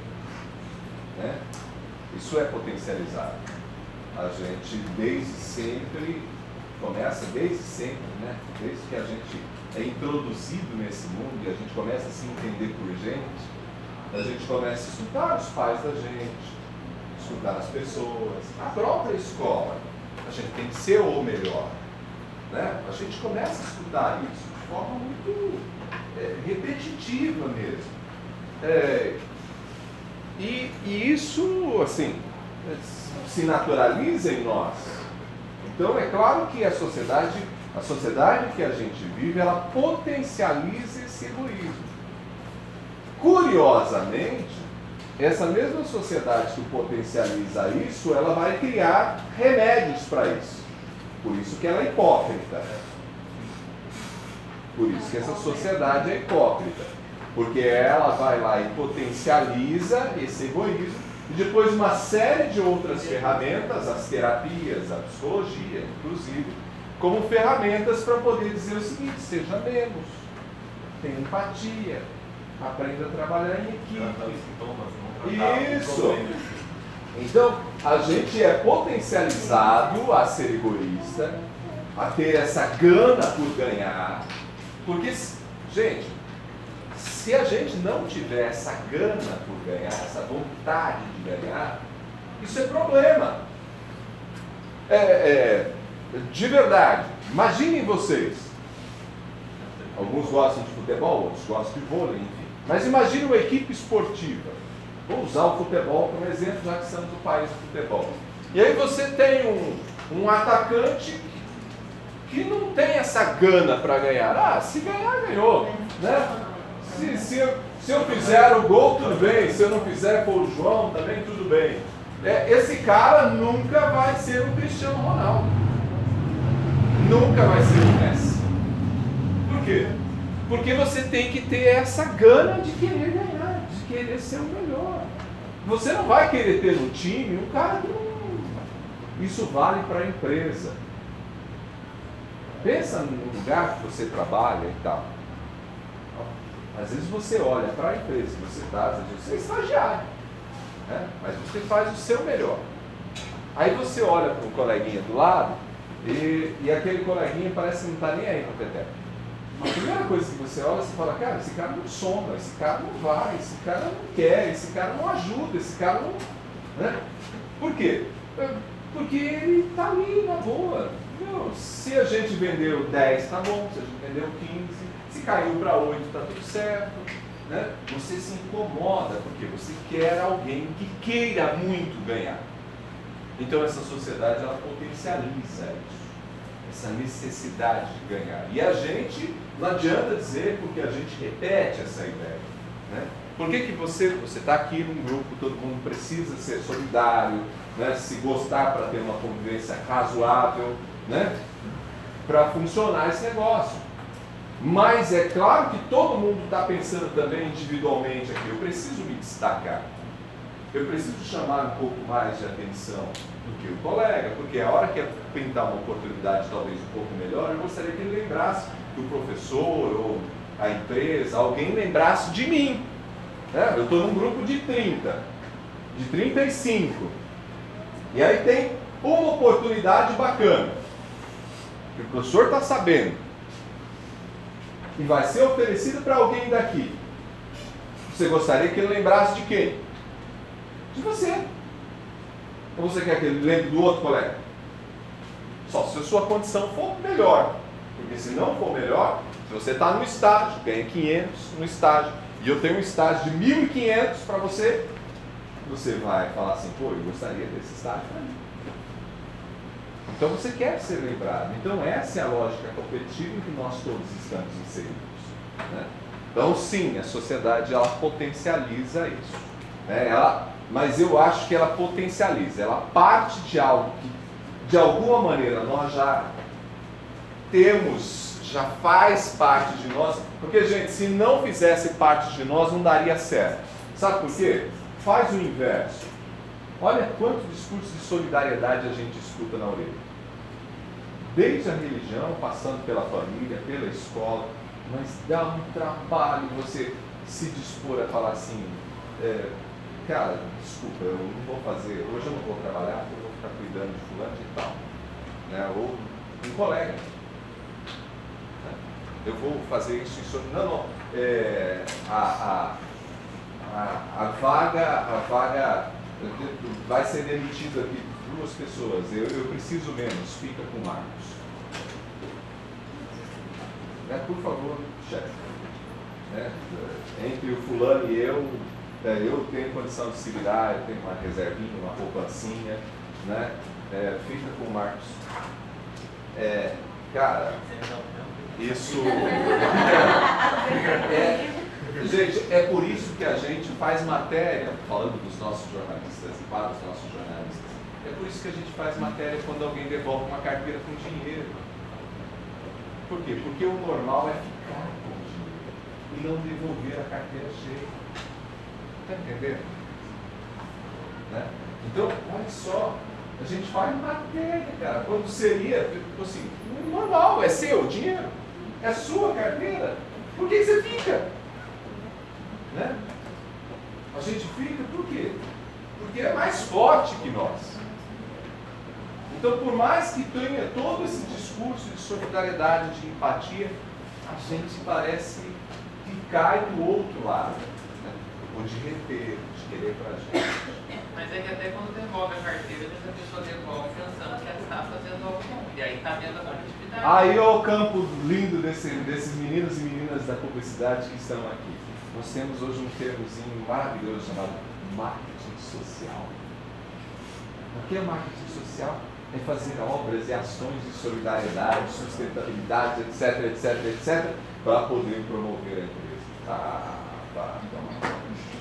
Né? Isso é potencializado. A gente desde sempre, começa desde sempre, né? desde que a gente é introduzido nesse mundo e a gente começa a se entender por gente, a gente começa a escutar os pais da gente, escutar as pessoas, a própria escola. A gente tem que ser o melhor. Né? A gente começa a escutar isso de forma muito é, repetitiva mesmo. É, e, e isso, assim, se naturaliza em nós. Então, é claro que a sociedade, a sociedade que a gente vive, ela potencializa esse egoísmo. Curiosamente, essa mesma sociedade que potencializa isso, ela vai criar remédios para isso. Por isso que ela é hipócrita. Por isso que essa sociedade é hipócrita. Porque ela vai lá e potencializa esse egoísmo e depois uma série de outras ferramentas, as terapias, a psicologia, inclusive, como ferramentas para poder dizer o seguinte, seja menos, tenha empatia, aprenda a trabalhar em equipe. sintomas, Isso. Então, a gente é potencializado a ser egoísta, a ter essa gana por ganhar, porque, gente, se a gente não tiver essa gana por ganhar, essa vontade de ganhar, isso é problema. É, é, de verdade, imaginem vocês, alguns gostam de futebol, outros gostam de vôlei, enfim, mas imagine uma equipe esportiva. Vou usar o futebol como exemplo, já que somos o país do futebol. E aí você tem um, um atacante que não tem essa gana para ganhar. Ah, se ganhar, ganhou. Né? Se, se, eu, se eu fizer o gol, tudo bem. Se eu não fizer for o João, também tudo bem. É, esse cara nunca vai ser o Cristiano Ronaldo. Nunca vai ser o Messi. Por quê? Porque você tem que ter essa gana de querer ganhar, de querer ser o melhor. Você não vai querer ter no time um cara que não. Isso vale para a empresa. Pensa no lugar que você trabalha e tal. Às vezes você olha para a empresa que você está, você é estagiário, né? mas você faz o seu melhor. Aí você olha para um coleguinha do lado e, e aquele coleguinha parece que não está nem aí para o peteco. A primeira coisa que você olha, você fala, cara, esse cara não soma, esse cara não vai, esse cara não quer, esse cara não ajuda, esse cara não. Né? Por quê? Porque ele está ali na boa. Meu, se a gente vendeu 10, tá bom, se a gente vendeu 15, se caiu para 8, tá tudo certo. Né? Você se incomoda porque você quer alguém que queira muito ganhar. Então essa sociedade ela potencializa isso essa necessidade de ganhar. E a gente, não adianta dizer porque a gente repete essa ideia. Né? Por que, que você está aqui num grupo, todo mundo precisa ser solidário, né? se gostar para ter uma convivência razoável, né? para funcionar esse negócio. Mas é claro que todo mundo está pensando também individualmente aqui, eu preciso me destacar. Eu preciso chamar um pouco mais de atenção que o colega, porque a hora que pintar uma oportunidade talvez um pouco melhor, eu gostaria que ele lembrasse que o professor ou a empresa, alguém lembrasse de mim. Né? Eu estou num grupo de 30, de 35. E aí tem uma oportunidade bacana, que o professor está sabendo, e vai ser oferecida para alguém daqui. Você gostaria que ele lembrasse de quem? De você. Ou você quer que ele lembre do outro colega? Só se a sua condição for melhor. Porque se não for melhor, se você está no estágio, ganha 500 no estágio, e eu tenho um estágio de 1.500 para você, você vai falar assim, pô, eu gostaria desse estágio para mim. Então você quer ser lembrado. Então essa é a lógica competitiva em que nós todos estamos inseridos. Né? Então sim, a sociedade ela potencializa isso. Né? Ela, mas eu acho que ela potencializa, ela parte de algo que de alguma maneira nós já temos, já faz parte de nós, porque gente, se não fizesse parte de nós não daria certo. Sabe por quê? Faz o inverso. Olha quanto discurso de solidariedade a gente escuta na orelha. Desde a religião, passando pela família, pela escola, mas dá um trabalho você se dispor a falar assim, é, cara, desculpa, eu não vou fazer, hoje eu não vou trabalhar, eu vou ficar cuidando de fulano e tal. Né? Ou um colega. Né? Eu vou fazer isso, isso. Não, não. É, a, a, a, a vaga, a vaga vai ser demitido aqui duas pessoas. Eu, eu preciso menos, fica com o Marcos. Né? Por favor, chefe. Né? Entre o fulano e eu, é, eu tenho condição de se virar, eu tenho uma reservinha, uma poupancinha, né? É, fica com o Marcos. É, cara, isso. <laughs> É, gente, é por isso que a gente faz matéria, falando dos nossos jornalistas e para os nossos jornalistas, é por isso que a gente faz matéria quando alguém devolve uma carteira com dinheiro. Por quê? Porque o normal é ficar com dinheiro e não devolver a carteira cheia. Está entendendo? Né? Então, olha só, a gente faz matéria, cara. Quando seria, tipo assim, normal, é seu dinheiro, é sua carteira. Por que você fica? Né? A gente fica por quê? Porque é mais forte que nós. Então, por mais que tenha todo esse discurso de solidariedade, de empatia, a gente parece que cai do outro lado, de reter, de querer para a gente. Mas é que até quando devolve a carteira, a pessoa devolve pensando que ela está fazendo algo bom. E aí está vendo a produtividade. Aí ó, o campo lindo desse, desses meninos e meninas da publicidade que estão aqui. Nós temos hoje um termozinho maravilhoso chamado marketing social. O que é marketing social? É fazer obras e ações de solidariedade, sustentabilidade, etc, etc, etc, para poder promover a empresa. Ah, tá,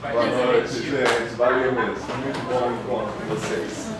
Boa noite, gente. Valeu mesmo. Muito bom o encontro com vocês.